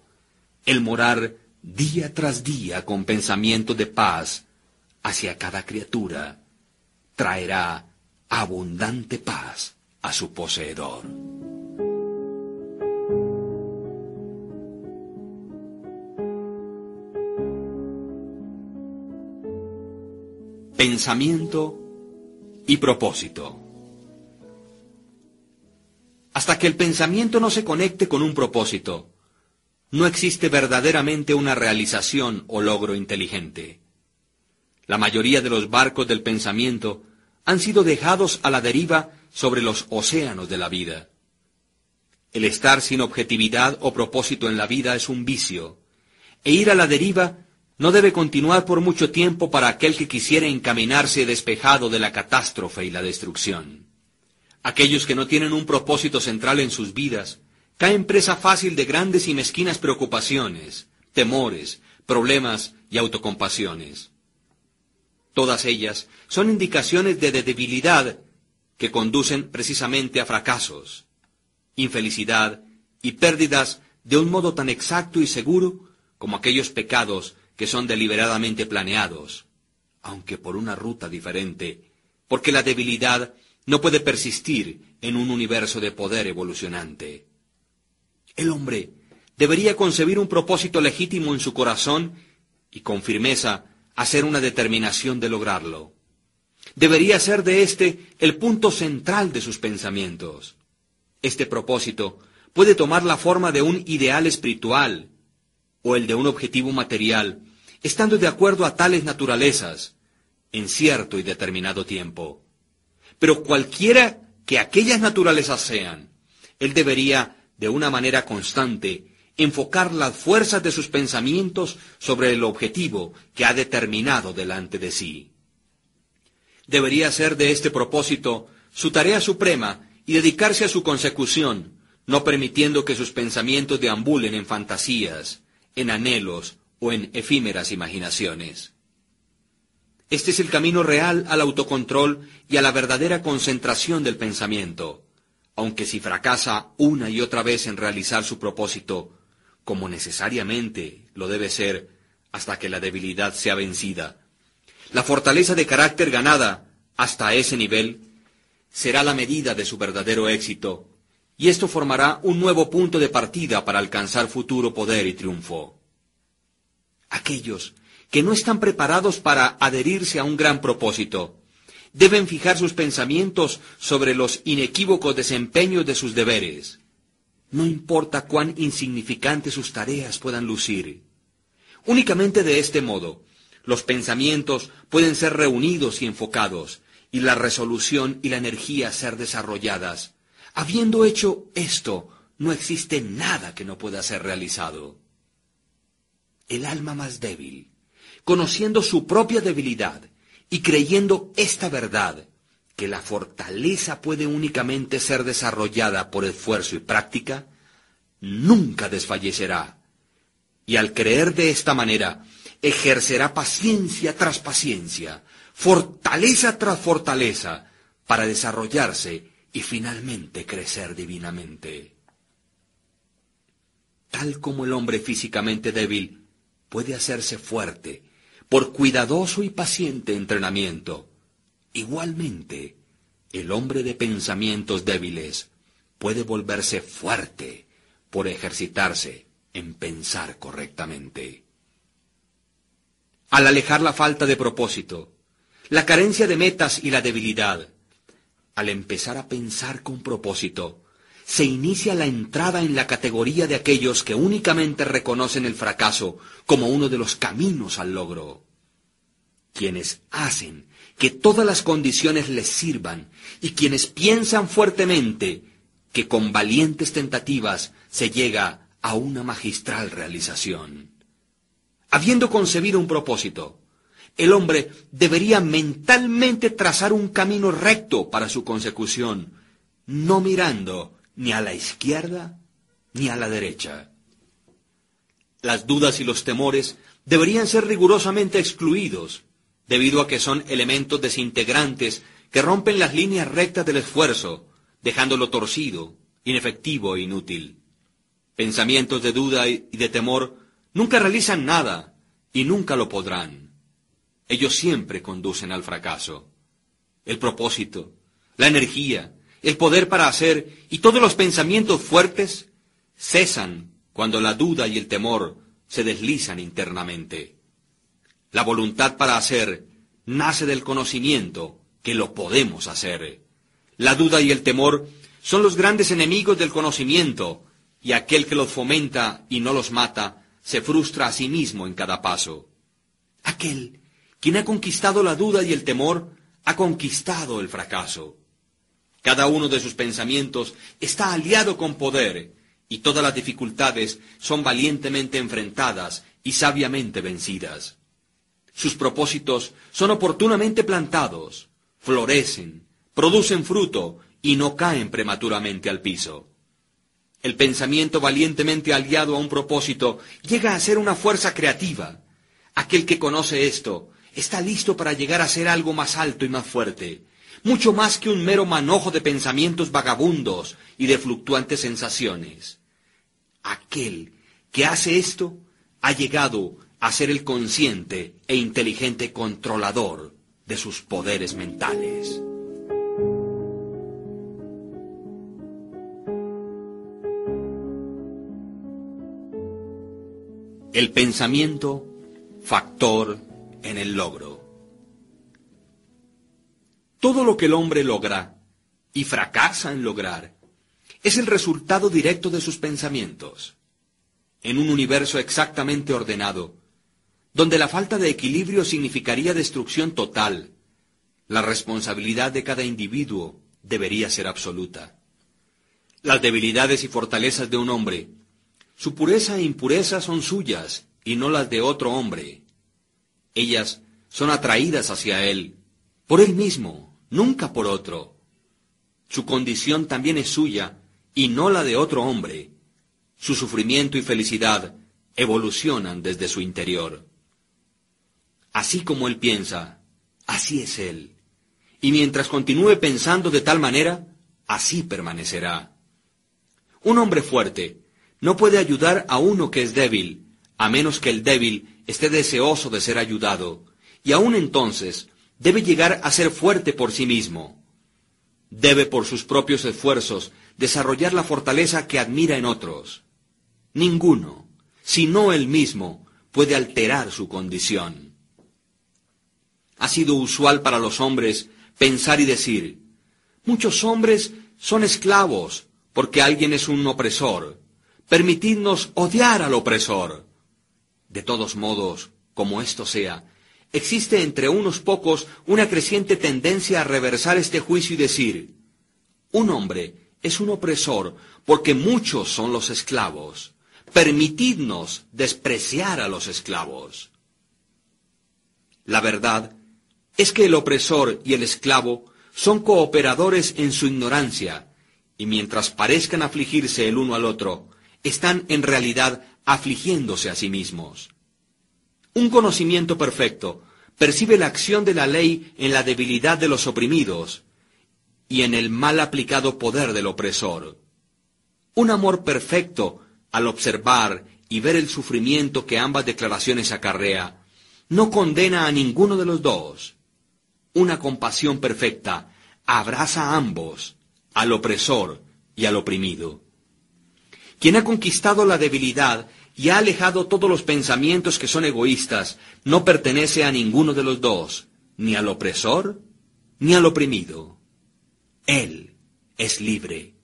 el morar día tras día con pensamiento de paz hacia cada criatura traerá abundante paz a su poseedor. Pensamiento y propósito. Hasta que el pensamiento no se conecte con un propósito, no existe verdaderamente una realización o logro inteligente. La mayoría de los barcos del pensamiento han sido dejados a la deriva sobre los océanos de la vida. El estar sin objetividad o propósito en la vida es un vicio, e ir a la deriva no debe continuar por mucho tiempo para aquel que quisiera encaminarse despejado de la catástrofe y la destrucción. Aquellos que no tienen un propósito central en sus vidas caen presa fácil de grandes y mezquinas preocupaciones, temores, problemas y autocompasiones. Todas ellas son indicaciones de debilidad que conducen precisamente a fracasos, infelicidad y pérdidas de un modo tan exacto y seguro como aquellos pecados que son deliberadamente planeados, aunque por una ruta diferente, porque la debilidad no puede persistir en un universo de poder evolucionante. El hombre debería concebir un propósito legítimo en su corazón y con firmeza hacer una determinación de lograrlo. Debería ser de éste el punto central de sus pensamientos. Este propósito puede tomar la forma de un ideal espiritual o el de un objetivo material estando de acuerdo a tales naturalezas, en cierto y determinado tiempo. Pero cualquiera que aquellas naturalezas sean, él debería, de una manera constante, enfocar las fuerzas de sus pensamientos sobre el objetivo que ha determinado delante de sí. Debería ser de este propósito su tarea suprema y dedicarse a su consecución, no permitiendo que sus pensamientos deambulen en fantasías, en anhelos o en efímeras imaginaciones. Este es el camino real al autocontrol y a la verdadera concentración del pensamiento, aunque si fracasa una y otra vez en realizar su propósito, como necesariamente lo debe ser hasta que la debilidad sea vencida, la fortaleza de carácter ganada hasta ese nivel será la medida de su verdadero éxito, y esto formará un nuevo punto de partida para alcanzar futuro poder y triunfo. Aquellos que no están preparados para adherirse a un gran propósito deben fijar sus pensamientos sobre los inequívocos desempeños de sus deberes. No importa cuán insignificantes sus tareas puedan lucir. Únicamente de este modo, los pensamientos pueden ser reunidos y enfocados, y la resolución y la energía ser desarrolladas. Habiendo hecho esto, no existe nada que no pueda ser realizado el alma más débil, conociendo su propia debilidad y creyendo esta verdad, que la fortaleza puede únicamente ser desarrollada por esfuerzo y práctica, nunca desfallecerá. Y al creer de esta manera, ejercerá paciencia tras paciencia, fortaleza tras fortaleza, para desarrollarse y finalmente crecer divinamente. Tal como el hombre físicamente débil puede hacerse fuerte por cuidadoso y paciente entrenamiento. Igualmente, el hombre de pensamientos débiles puede volverse fuerte por ejercitarse en pensar correctamente. Al alejar la falta de propósito, la carencia de metas y la debilidad, al empezar a pensar con propósito, se inicia la entrada en la categoría de aquellos que únicamente reconocen el fracaso como uno de los caminos al logro. Quienes hacen que todas las condiciones les sirvan y quienes piensan fuertemente que con valientes tentativas se llega a una magistral realización. Habiendo concebido un propósito, el hombre debería mentalmente trazar un camino recto para su consecución, no mirando ni a la izquierda ni a la derecha. Las dudas y los temores deberían ser rigurosamente excluidos, debido a que son elementos desintegrantes que rompen las líneas rectas del esfuerzo, dejándolo torcido, inefectivo e inútil. Pensamientos de duda y de temor nunca realizan nada y nunca lo podrán. Ellos siempre conducen al fracaso. El propósito, la energía, el poder para hacer y todos los pensamientos fuertes cesan cuando la duda y el temor se deslizan internamente. La voluntad para hacer nace del conocimiento, que lo podemos hacer. La duda y el temor son los grandes enemigos del conocimiento, y aquel que los fomenta y no los mata, se frustra a sí mismo en cada paso. Aquel quien ha conquistado la duda y el temor, ha conquistado el fracaso. Cada uno de sus pensamientos está aliado con poder, y todas las dificultades son valientemente enfrentadas y sabiamente vencidas. Sus propósitos son oportunamente plantados, florecen, producen fruto y no caen prematuramente al piso. El pensamiento valientemente aliado a un propósito llega a ser una fuerza creativa. Aquel que conoce esto está listo para llegar a ser algo más alto y más fuerte, mucho más que un mero manojo de pensamientos vagabundos y de fluctuantes sensaciones. Aquel que hace esto ha llegado a ser el consciente e inteligente controlador de sus poderes mentales. El pensamiento, factor en el logro. Todo lo que el hombre logra y fracasa en lograr es el resultado directo de sus pensamientos. En un universo exactamente ordenado, donde la falta de equilibrio significaría destrucción total, la responsabilidad de cada individuo debería ser absoluta. Las debilidades y fortalezas de un hombre, su pureza e impureza son suyas y no las de otro hombre. Ellas son atraídas hacia él, por él mismo, nunca por otro. Su condición también es suya y no la de otro hombre. Su sufrimiento y felicidad evolucionan desde su interior. Así como él piensa, así es él. Y mientras continúe pensando de tal manera, así permanecerá. Un hombre fuerte no puede ayudar a uno que es débil, a menos que el débil esté deseoso de ser ayudado, y aun entonces debe llegar a ser fuerte por sí mismo. Debe por sus propios esfuerzos desarrollar la fortaleza que admira en otros. Ninguno, sino él mismo, puede alterar su condición. Ha sido usual para los hombres pensar y decir, muchos hombres son esclavos porque alguien es un opresor. Permitidnos odiar al opresor. De todos modos, como esto sea, existe entre unos pocos una creciente tendencia a reversar este juicio y decir, un hombre es un opresor porque muchos son los esclavos. Permitidnos despreciar a los esclavos. La verdad es que el opresor y el esclavo son cooperadores en su ignorancia, y mientras parezcan afligirse el uno al otro, están en realidad afligiéndose a sí mismos. Un conocimiento perfecto percibe la acción de la ley en la debilidad de los oprimidos y en el mal aplicado poder del opresor. Un amor perfecto, al observar y ver el sufrimiento que ambas declaraciones acarrea, no condena a ninguno de los dos. Una compasión perfecta abraza a ambos, al opresor y al oprimido. Quien ha conquistado la debilidad y ha alejado todos los pensamientos que son egoístas, no pertenece a ninguno de los dos, ni al opresor ni al oprimido. Él es libre.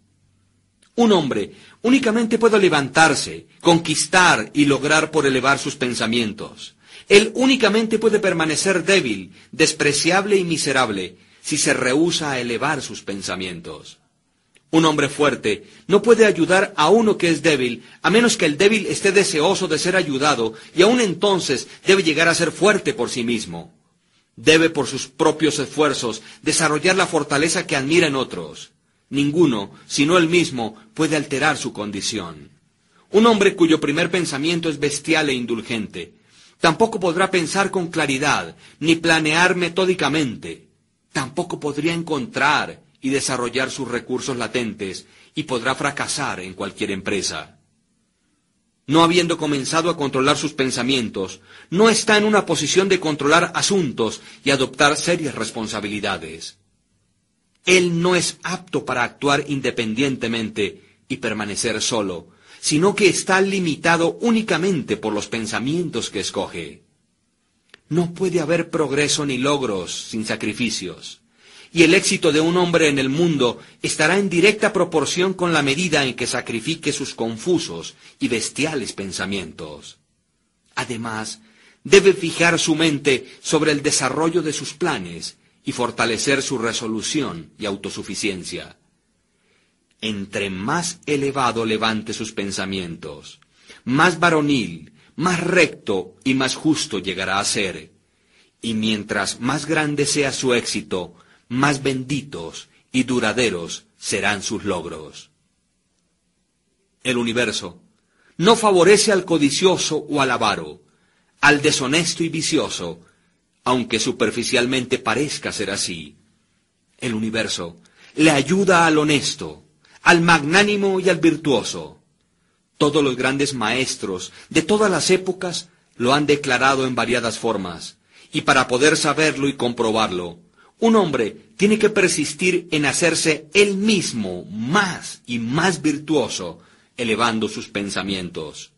Un hombre únicamente puede levantarse, conquistar y lograr por elevar sus pensamientos. Él únicamente puede permanecer débil, despreciable y miserable si se rehúsa a elevar sus pensamientos. Un hombre fuerte no puede ayudar a uno que es débil, a menos que el débil esté deseoso de ser ayudado, y aun entonces debe llegar a ser fuerte por sí mismo. Debe por sus propios esfuerzos desarrollar la fortaleza que admira en otros. Ninguno, sino él mismo, puede alterar su condición. Un hombre cuyo primer pensamiento es bestial e indulgente, tampoco podrá pensar con claridad, ni planear metódicamente. Tampoco podría encontrar y desarrollar sus recursos latentes y podrá fracasar en cualquier empresa. No habiendo comenzado a controlar sus pensamientos, no está en una posición de controlar asuntos y adoptar serias responsabilidades. Él no es apto para actuar independientemente y permanecer solo, sino que está limitado únicamente por los pensamientos que escoge. No puede haber progreso ni logros sin sacrificios. Y el éxito de un hombre en el mundo estará en directa proporción con la medida en que sacrifique sus confusos y bestiales pensamientos. Además, debe fijar su mente sobre el desarrollo de sus planes y fortalecer su resolución y autosuficiencia. Entre más elevado levante sus pensamientos, más varonil, más recto y más justo llegará a ser. Y mientras más grande sea su éxito, más benditos y duraderos serán sus logros. El universo no favorece al codicioso o al avaro, al deshonesto y vicioso, aunque superficialmente parezca ser así. El universo le ayuda al honesto, al magnánimo y al virtuoso. Todos los grandes maestros de todas las épocas lo han declarado en variadas formas, y para poder saberlo y comprobarlo, un hombre tiene que persistir en hacerse él mismo más y más virtuoso, elevando sus pensamientos.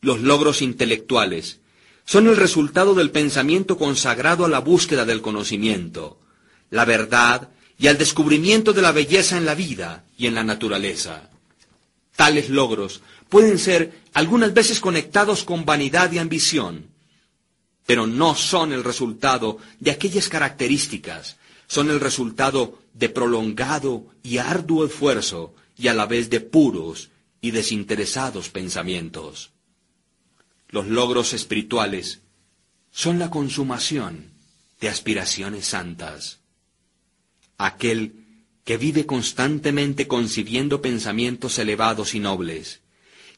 Los logros intelectuales son el resultado del pensamiento consagrado a la búsqueda del conocimiento, la verdad y al descubrimiento de la belleza en la vida y en la naturaleza. Tales logros pueden ser algunas veces conectados con vanidad y ambición, pero no son el resultado de aquellas características, son el resultado de prolongado y arduo esfuerzo y a la vez de puros y desinteresados pensamientos. Los logros espirituales son la consumación de aspiraciones santas. Aquel que vive constantemente concibiendo pensamientos elevados y nobles,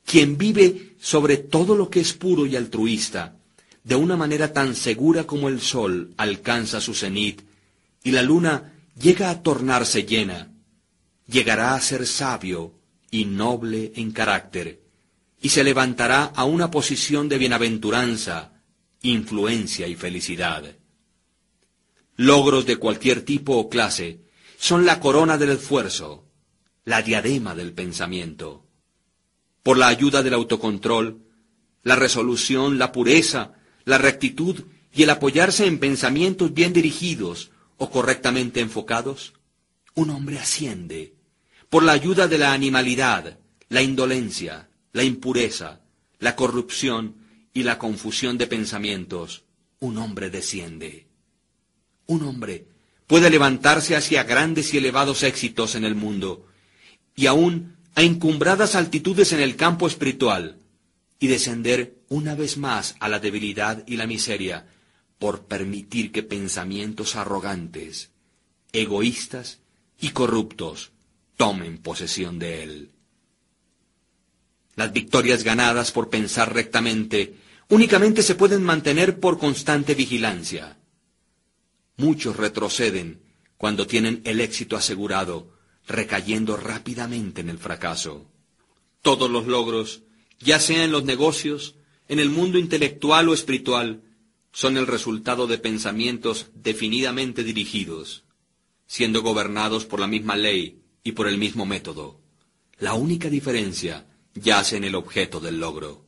quien vive sobre todo lo que es puro y altruista, de una manera tan segura como el sol alcanza su cenit y la luna llega a tornarse llena, llegará a ser sabio y noble en carácter, y se levantará a una posición de bienaventuranza, influencia y felicidad. Logros de cualquier tipo o clase son la corona del esfuerzo, la diadema del pensamiento. Por la ayuda del autocontrol, la resolución, la pureza, la rectitud y el apoyarse en pensamientos bien dirigidos o correctamente enfocados, un hombre asciende. Por la ayuda de la animalidad, la indolencia, la impureza, la corrupción y la confusión de pensamientos, un hombre desciende. Un hombre puede levantarse hacia grandes y elevados éxitos en el mundo, y aún a encumbradas altitudes en el campo espiritual, y descender una vez más a la debilidad y la miseria, por permitir que pensamientos arrogantes, egoístas y corruptos tomen posesión de él. Las victorias ganadas por pensar rectamente únicamente se pueden mantener por constante vigilancia. Muchos retroceden cuando tienen el éxito asegurado, recayendo rápidamente en el fracaso. Todos los logros, ya sea en los negocios, en el mundo intelectual o espiritual, son el resultado de pensamientos definidamente dirigidos, siendo gobernados por la misma ley y por el mismo método. La única diferencia yace en el objeto del logro.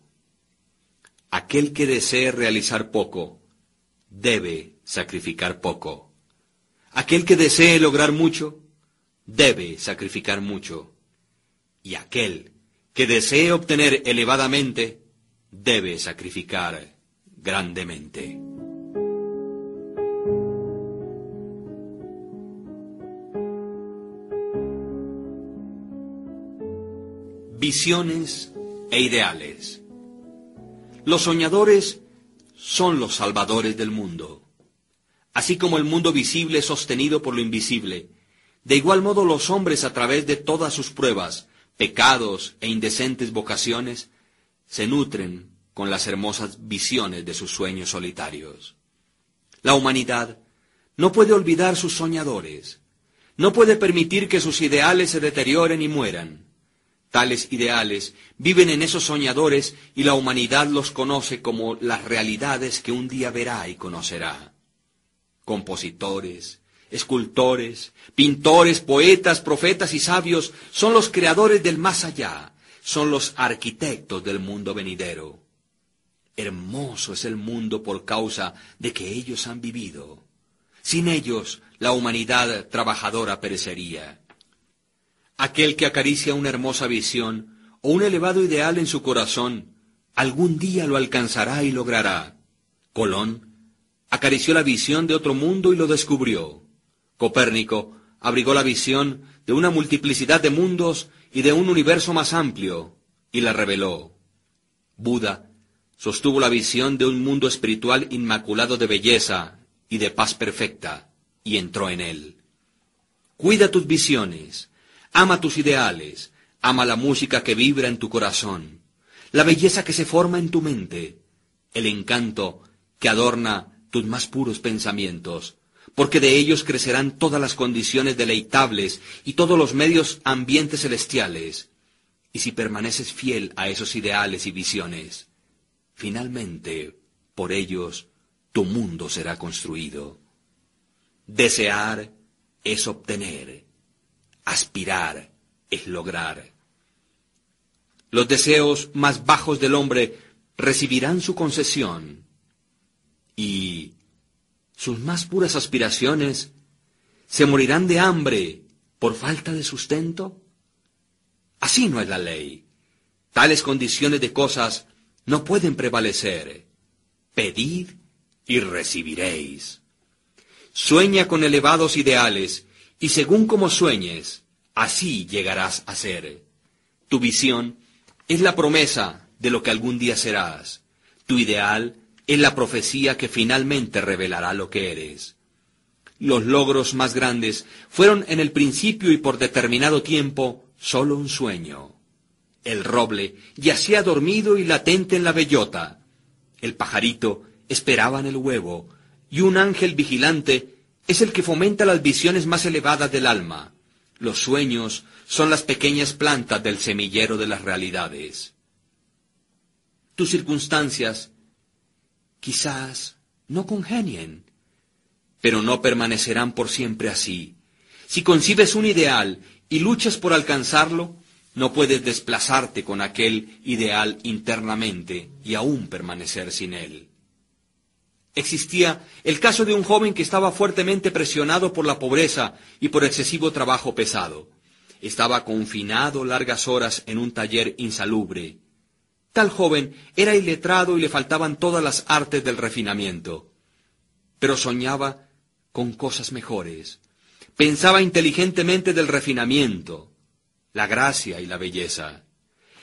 Aquel que desee realizar poco, debe sacrificar poco. Aquel que desee lograr mucho, debe sacrificar mucho. Y aquel que desee obtener elevadamente, debe sacrificar grandemente. Visiones e ideales. Los soñadores son los salvadores del mundo. Así como el mundo visible es sostenido por lo invisible, de igual modo los hombres a través de todas sus pruebas, pecados e indecentes vocaciones, se nutren con las hermosas visiones de sus sueños solitarios. La humanidad no puede olvidar sus soñadores, no puede permitir que sus ideales se deterioren y mueran. Tales ideales viven en esos soñadores y la humanidad los conoce como las realidades que un día verá y conocerá. Compositores, escultores, pintores, poetas, profetas y sabios son los creadores del más allá, son los arquitectos del mundo venidero. Hermoso es el mundo por causa de que ellos han vivido. Sin ellos, la humanidad trabajadora perecería. Aquel que acaricia una hermosa visión o un elevado ideal en su corazón, algún día lo alcanzará y logrará. Colón acarició la visión de otro mundo y lo descubrió. Copérnico abrigó la visión de una multiplicidad de mundos y de un universo más amplio, y la reveló. Buda sostuvo la visión de un mundo espiritual inmaculado de belleza y de paz perfecta, y entró en él. Cuida tus visiones, ama tus ideales, ama la música que vibra en tu corazón, la belleza que se forma en tu mente, el encanto que adorna tus más puros pensamientos, porque de ellos crecerán todas las condiciones deleitables y todos los medios ambientes celestiales. Y si permaneces fiel a esos ideales y visiones, finalmente, por ellos, tu mundo será construido. Desear es obtener, aspirar es lograr. Los deseos más bajos del hombre recibirán su concesión y sus más puras aspiraciones se morirán de hambre por falta de sustento? Así no es la ley. Tales condiciones de cosas no pueden prevalecer. Pedid y recibiréis. Sueña con elevados ideales, y según como sueñes, así llegarás a ser. Tu visión es la promesa de lo que algún día serás. Tu ideal es la profecía que finalmente revelará lo que eres. Los logros más grandes fueron en el principio y por determinado tiempo sólo un sueño. El roble yacía dormido y latente en la bellota. El pajarito esperaba en el huevo, y un ángel vigilante es el que fomenta las visiones más elevadas del alma. Los sueños son las pequeñas plantas del semillero de las realidades. Tus circunstancias quizás no congenien, pero no permanecerán por siempre así. Si concibes un ideal y luchas por alcanzarlo, no puedes desplazarte con aquel ideal internamente y aún permanecer sin él. Existía el caso de un joven que estaba fuertemente presionado por la pobreza y por excesivo trabajo pesado. Estaba confinado largas horas en un taller insalubre Tal joven era iletrado y le faltaban todas las artes del refinamiento, pero soñaba con cosas mejores. Pensaba inteligentemente del refinamiento, la gracia y la belleza.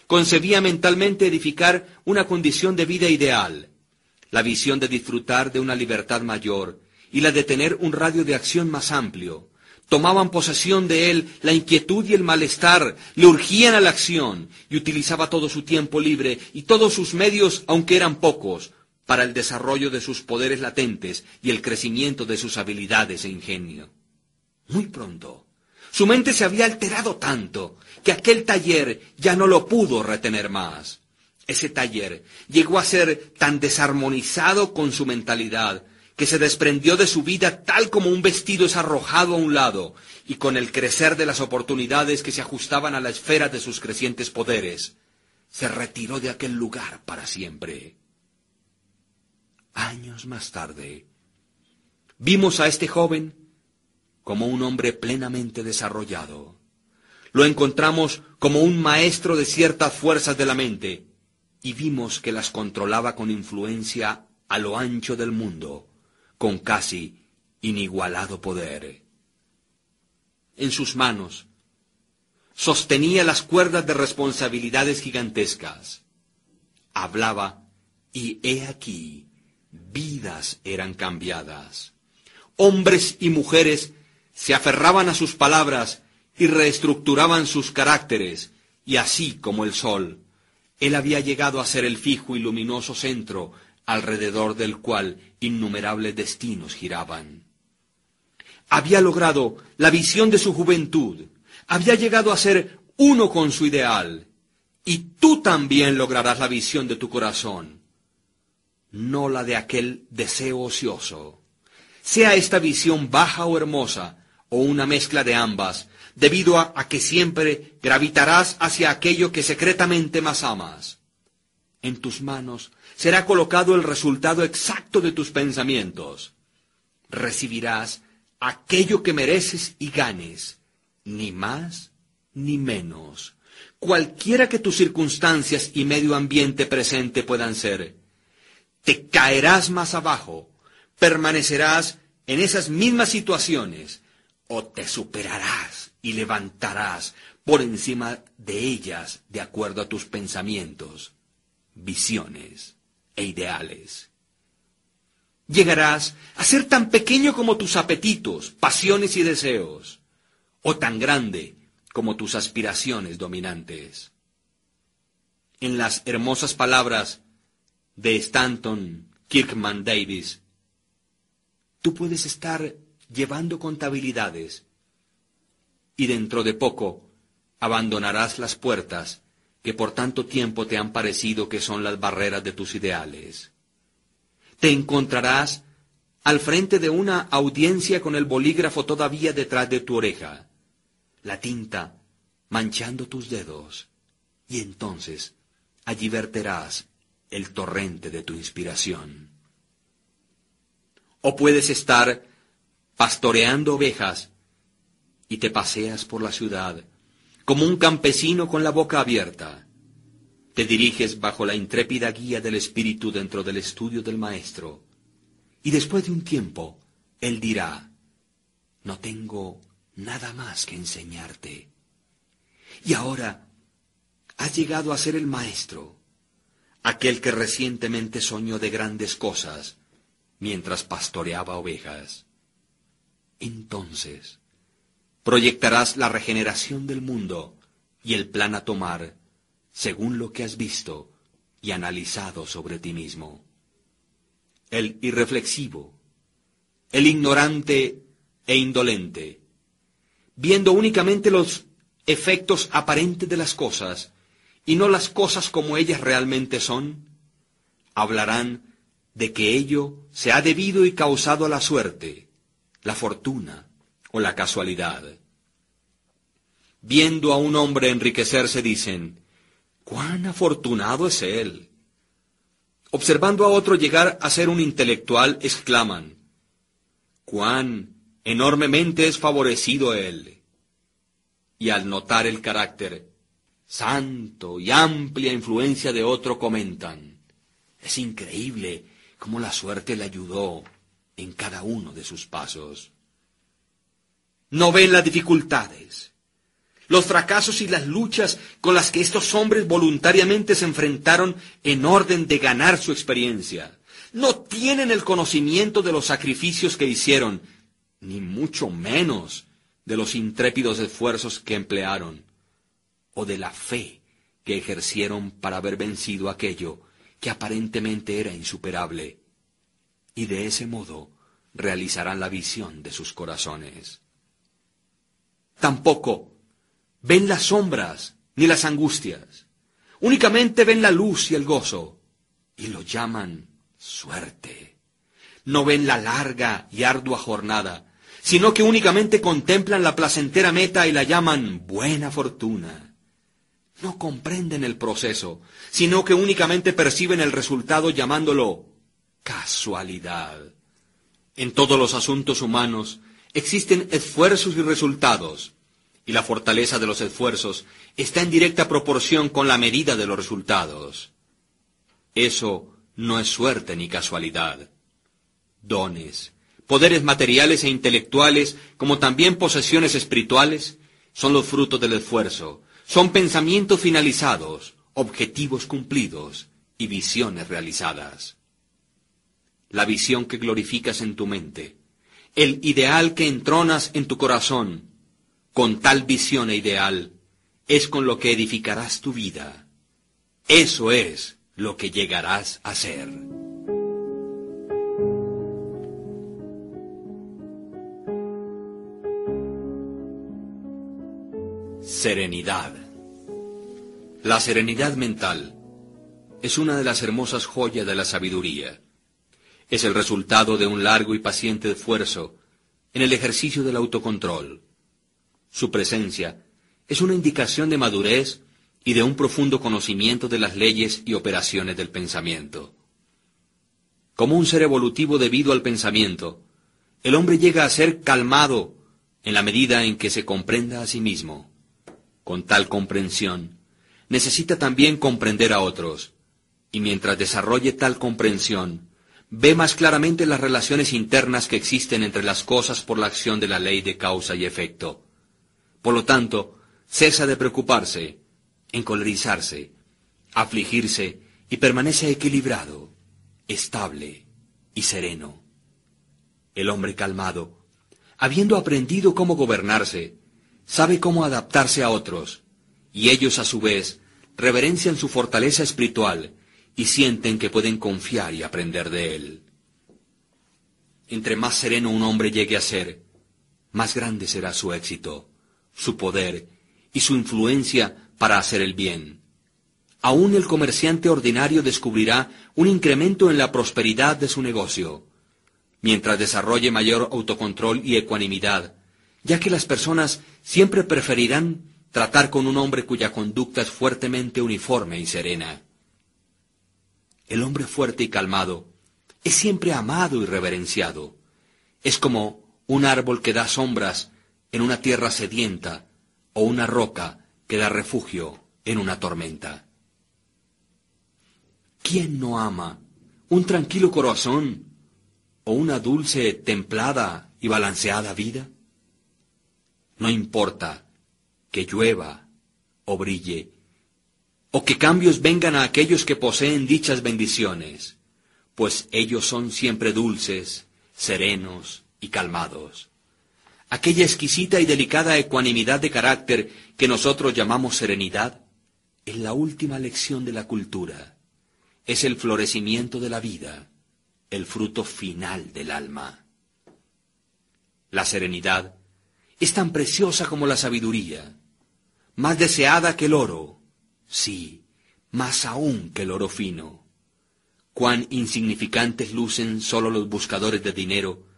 Concebía mentalmente edificar una condición de vida ideal, la visión de disfrutar de una libertad mayor y la de tener un radio de acción más amplio, tomaban posesión de él la inquietud y el malestar, le urgían a la acción y utilizaba todo su tiempo libre y todos sus medios, aunque eran pocos, para el desarrollo de sus poderes latentes y el crecimiento de sus habilidades e ingenio. Muy pronto, su mente se había alterado tanto que aquel taller ya no lo pudo retener más. Ese taller llegó a ser tan desarmonizado con su mentalidad que se desprendió de su vida tal como un vestido es arrojado a un lado, y con el crecer de las oportunidades que se ajustaban a la esfera de sus crecientes poderes, se retiró de aquel lugar para siempre. Años más tarde, vimos a este joven como un hombre plenamente desarrollado. Lo encontramos como un maestro de ciertas fuerzas de la mente, y vimos que las controlaba con influencia a lo ancho del mundo con casi inigualado poder. En sus manos sostenía las cuerdas de responsabilidades gigantescas. Hablaba y he aquí, vidas eran cambiadas. Hombres y mujeres se aferraban a sus palabras y reestructuraban sus caracteres, y así como el sol, él había llegado a ser el fijo y luminoso centro alrededor del cual innumerables destinos giraban. Había logrado la visión de su juventud, había llegado a ser uno con su ideal, y tú también lograrás la visión de tu corazón, no la de aquel deseo ocioso. Sea esta visión baja o hermosa, o una mezcla de ambas, debido a, que siempre gravitarás hacia aquello que secretamente más amas. en tus manos será colocado el resultado exacto de tus pensamientos. Recibirás aquello que mereces y ganes, ni más ni menos, cualquiera que tus circunstancias y medio ambiente presente puedan ser. Te caerás más abajo, permanecerás en esas mismas situaciones, o te superarás y levantarás por encima de ellas de acuerdo a tus pensamientos, visiones e ideales. Llegarás a ser tan pequeño como tus apetitos, pasiones y deseos, o tan grande como tus aspiraciones dominantes. En las hermosas palabras de Stanton Kirkman Davis, tú puedes estar llevando contabilidades y dentro de poco abandonarás las puertas que por tanto tiempo te han parecido que son las barreras de tus ideales. Te encontrarás al frente de una audiencia con el bolígrafo todavía detrás de tu oreja, la tinta manchando tus dedos, y entonces allí verterás el torrente de tu inspiración. O puedes estar pastoreando ovejas y te paseas por la ciudad como un campesino con la boca abierta. Te diriges bajo la intrépida guía del Espíritu dentro del estudio del Maestro. Y después de un tiempo, Él dirá, no tengo nada más que enseñarte. Y ahora has llegado a ser el Maestro, aquel que recientemente soñó de grandes cosas mientras pastoreaba ovejas. Entonces, proyectarás la regeneración del mundo y el plan a tomar según lo que has visto y analizado sobre ti mismo. El irreflexivo, el ignorante e indolente, viendo únicamente los efectos aparentes de las cosas y no las cosas como ellas realmente son, hablarán de que ello se ha debido y causado a la suerte, la fortuna, o la casualidad. Viendo a un hombre enriquecerse dicen, cuán afortunado es él. Observando a otro llegar a ser un intelectual, exclaman, cuán enormemente es favorecido él. Y al notar el carácter santo y amplia influencia de otro comentan, es increíble cómo la suerte le ayudó en cada uno de sus pasos no ven las dificultades, los fracasos y las luchas con las que estos hombres voluntariamente se enfrentaron en orden de ganar su experiencia. No tienen el conocimiento de los sacrificios que hicieron, ni mucho menos de los intrépidos esfuerzos que emplearon, o de la fe que ejercieron para haber vencido aquello que aparentemente era insuperable, y de ese modo realizarán la visión de sus corazones. Tampoco ven las sombras ni las angustias. Únicamente ven la luz y el gozo y lo llaman suerte. No ven la larga y ardua jornada, sino que únicamente contemplan la placentera meta y la llaman buena fortuna. No comprenden el proceso, sino que únicamente perciben el resultado llamándolo casualidad. En todos los asuntos humanos existen esfuerzos y resultados, y la fortaleza de los esfuerzos está en directa proporción con la medida de los resultados. Eso no es suerte ni casualidad. Dones, poderes materiales e intelectuales, como también posesiones espirituales, son los frutos del esfuerzo, son pensamientos finalizados, objetivos cumplidos y visiones realizadas. La visión que glorificas en tu mente, el ideal que entronas en tu corazón, con tal visión e ideal, es con lo que edificarás tu vida. Eso es lo que llegarás a ser. Serenidad. La serenidad mental es una de las hermosas joyas de la sabiduría es el resultado de un largo y paciente esfuerzo en el ejercicio del autocontrol. Su presencia es una indicación de madurez y de un profundo conocimiento de las leyes y operaciones del pensamiento. Como un ser evolutivo debido al pensamiento, el hombre llega a ser calmado en la medida en que se comprenda a sí mismo. Con tal comprensión, necesita también comprender a otros, y mientras desarrolle tal comprensión, ve más claramente las relaciones internas que existen entre las cosas por la acción de la ley de causa y efecto. Por lo tanto, cesa de preocuparse, encolerizarse, afligirse y permanece equilibrado, estable y sereno. El hombre calmado, habiendo aprendido cómo gobernarse, sabe cómo adaptarse a otros, y ellos a su vez reverencian su fortaleza espiritual y sienten que pueden confiar y aprender de él. Entre más sereno un hombre llegue a ser, más grande será su éxito, su poder y su influencia para hacer el bien. Aún el comerciante ordinario descubrirá un incremento en la prosperidad de su negocio, mientras desarrolle mayor autocontrol y ecuanimidad, ya que las personas siempre preferirán tratar con un hombre cuya conducta es fuertemente uniforme y serena. El hombre fuerte y calmado es siempre amado y reverenciado. Es como un árbol que da sombras en una tierra sedienta o una roca que da refugio en una tormenta. ¿Quién no ama un tranquilo corazón o una dulce, templada y balanceada vida? No importa que llueva o brille, o que cambios vengan a aquellos que poseen dichas bendiciones, pues ellos son siempre dulces, serenos y calmados. Aquella exquisita y delicada ecuanimidad de carácter que nosotros llamamos serenidad es la última lección de la cultura, es el florecimiento de la vida, el fruto final del alma. La serenidad es tan preciosa como la sabiduría, más deseada que el oro, sí, más aún que el oro fino. Cuán insignificantes lucen sólo los buscadores de dinero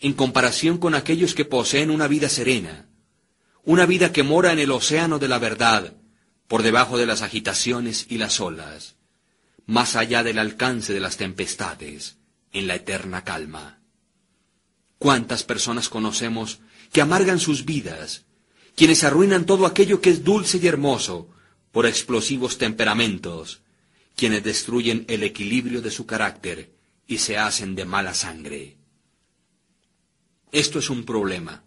en comparación con aquellos que poseen una vida serena, una vida que mora en el océano de la verdad, por debajo de las agitaciones y las olas, más allá del alcance de las tempestades, en la eterna calma. ¿Cuántas personas conocemos que amargan sus vidas, quienes arruinan todo aquello que es dulce y hermoso por explosivos temperamentos, quienes destruyen el equilibrio de su carácter y se hacen de mala sangre? Esto es un problema,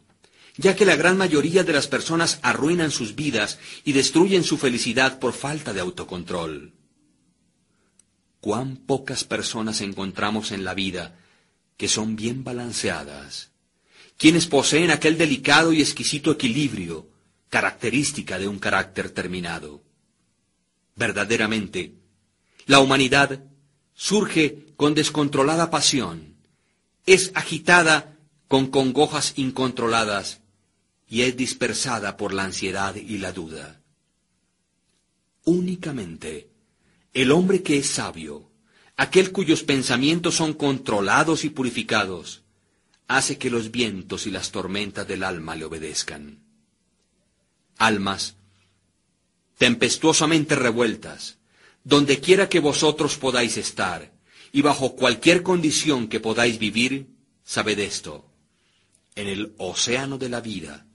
ya que la gran mayoría de las personas arruinan sus vidas y destruyen su felicidad por falta de autocontrol cuán pocas personas encontramos en la vida que son bien balanceadas, quienes poseen aquel delicado y exquisito equilibrio, característica de un carácter terminado. Verdaderamente, la humanidad surge con descontrolada pasión, es agitada con congojas incontroladas y es dispersada por la ansiedad y la duda. Únicamente el hombre que es sabio, aquel cuyos pensamientos son controlados y purificados, hace que los vientos y las tormentas del alma le obedezcan. Almas, tempestuosamente revueltas, donde quiera que vosotros podáis estar, y bajo cualquier condición que podáis vivir, sabed esto. En el océano de la vida,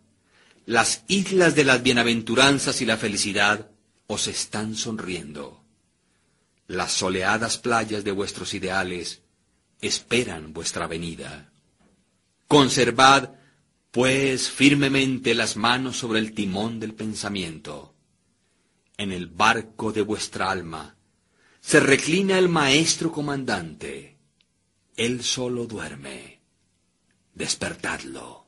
las islas de las bienaventuranzas y la felicidad os están sonriendo. Las soleadas playas de vuestros ideales esperan vuestra venida. Conservad, pues, firmemente las manos sobre el timón del pensamiento. En el barco de vuestra alma se reclina el maestro comandante. Él solo duerme. Despertadlo.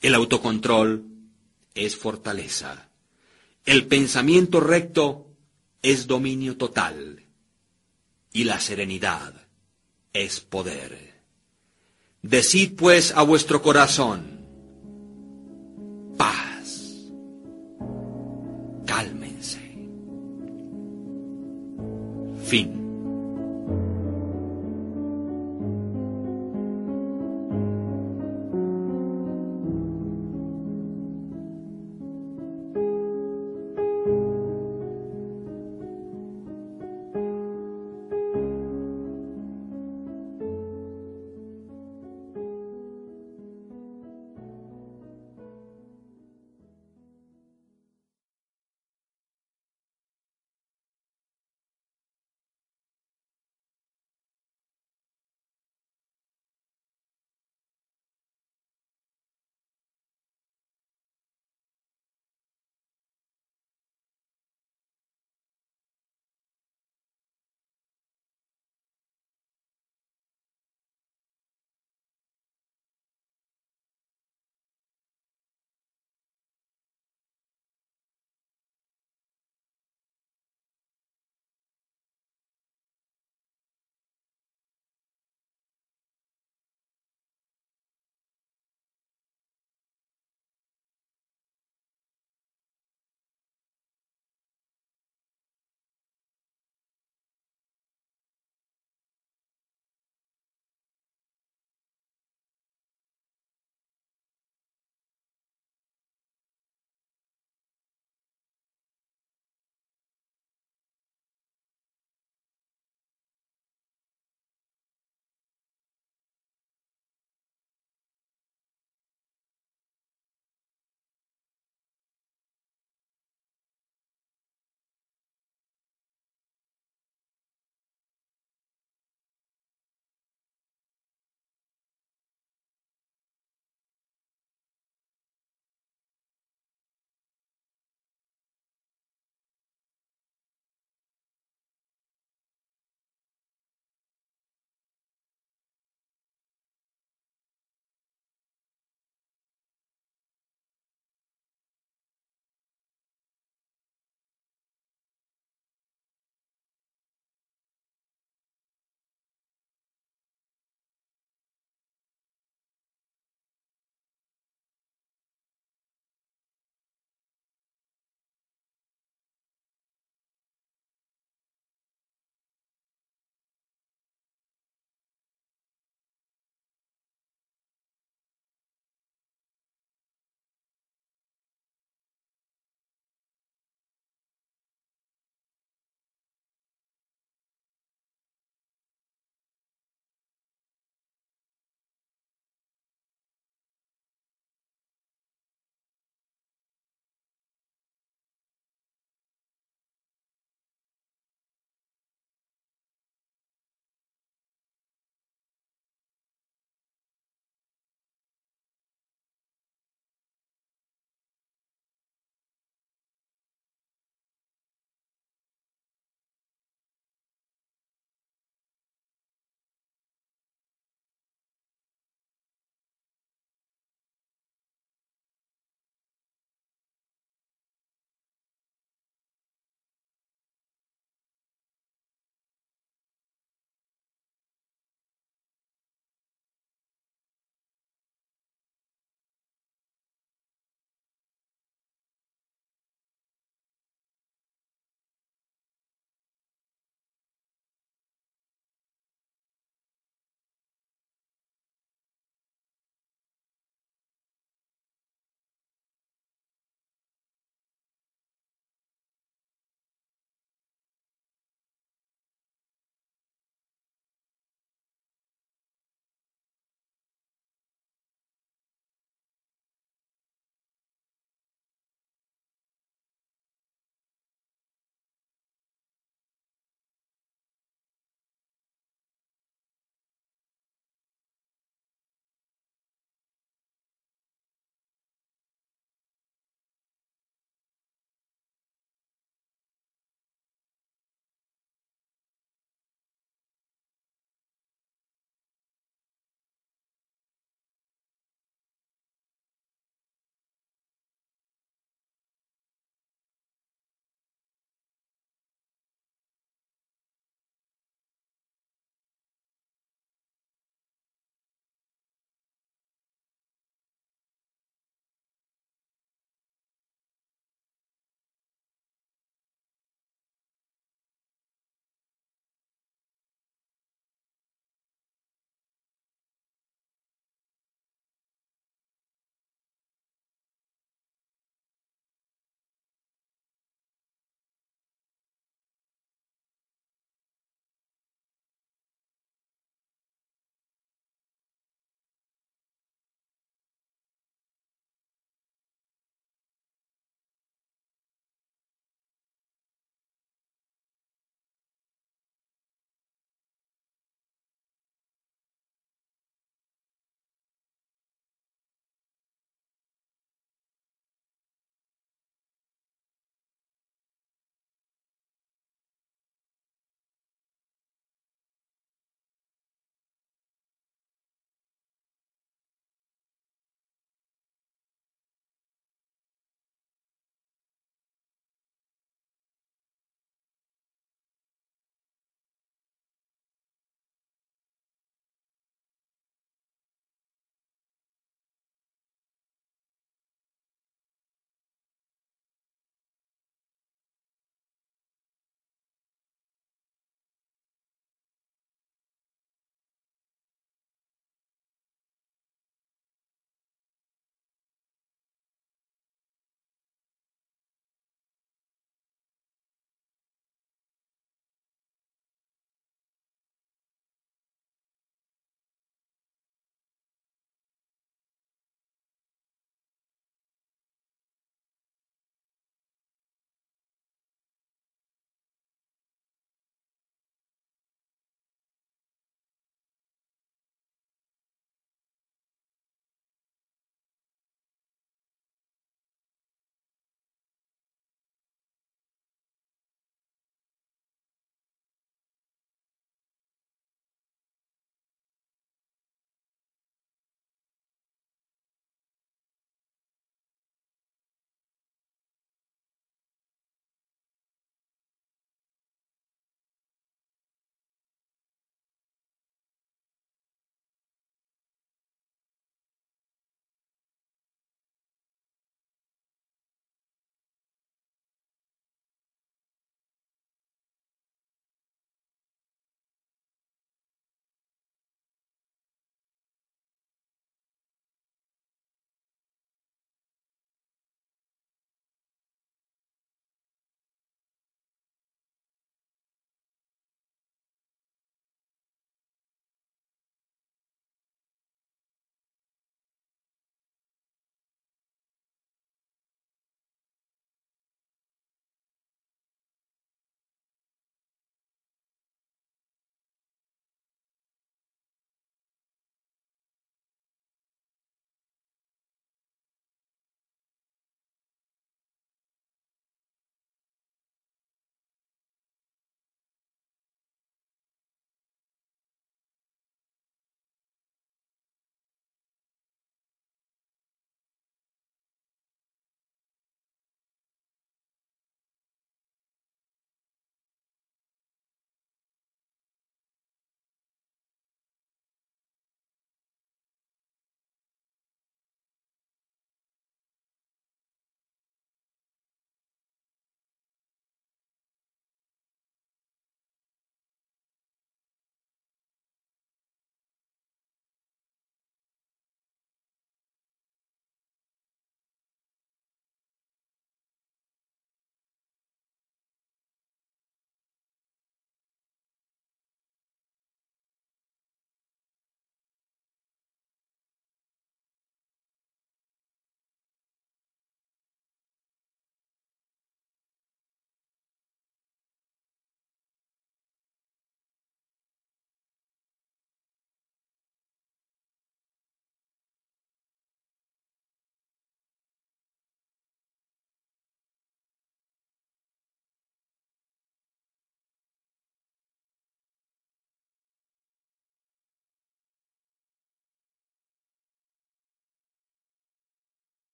El autocontrol es fortaleza. El pensamiento recto es dominio total y la serenidad es poder. Decid pues a vuestro corazón, cálmense. Fin.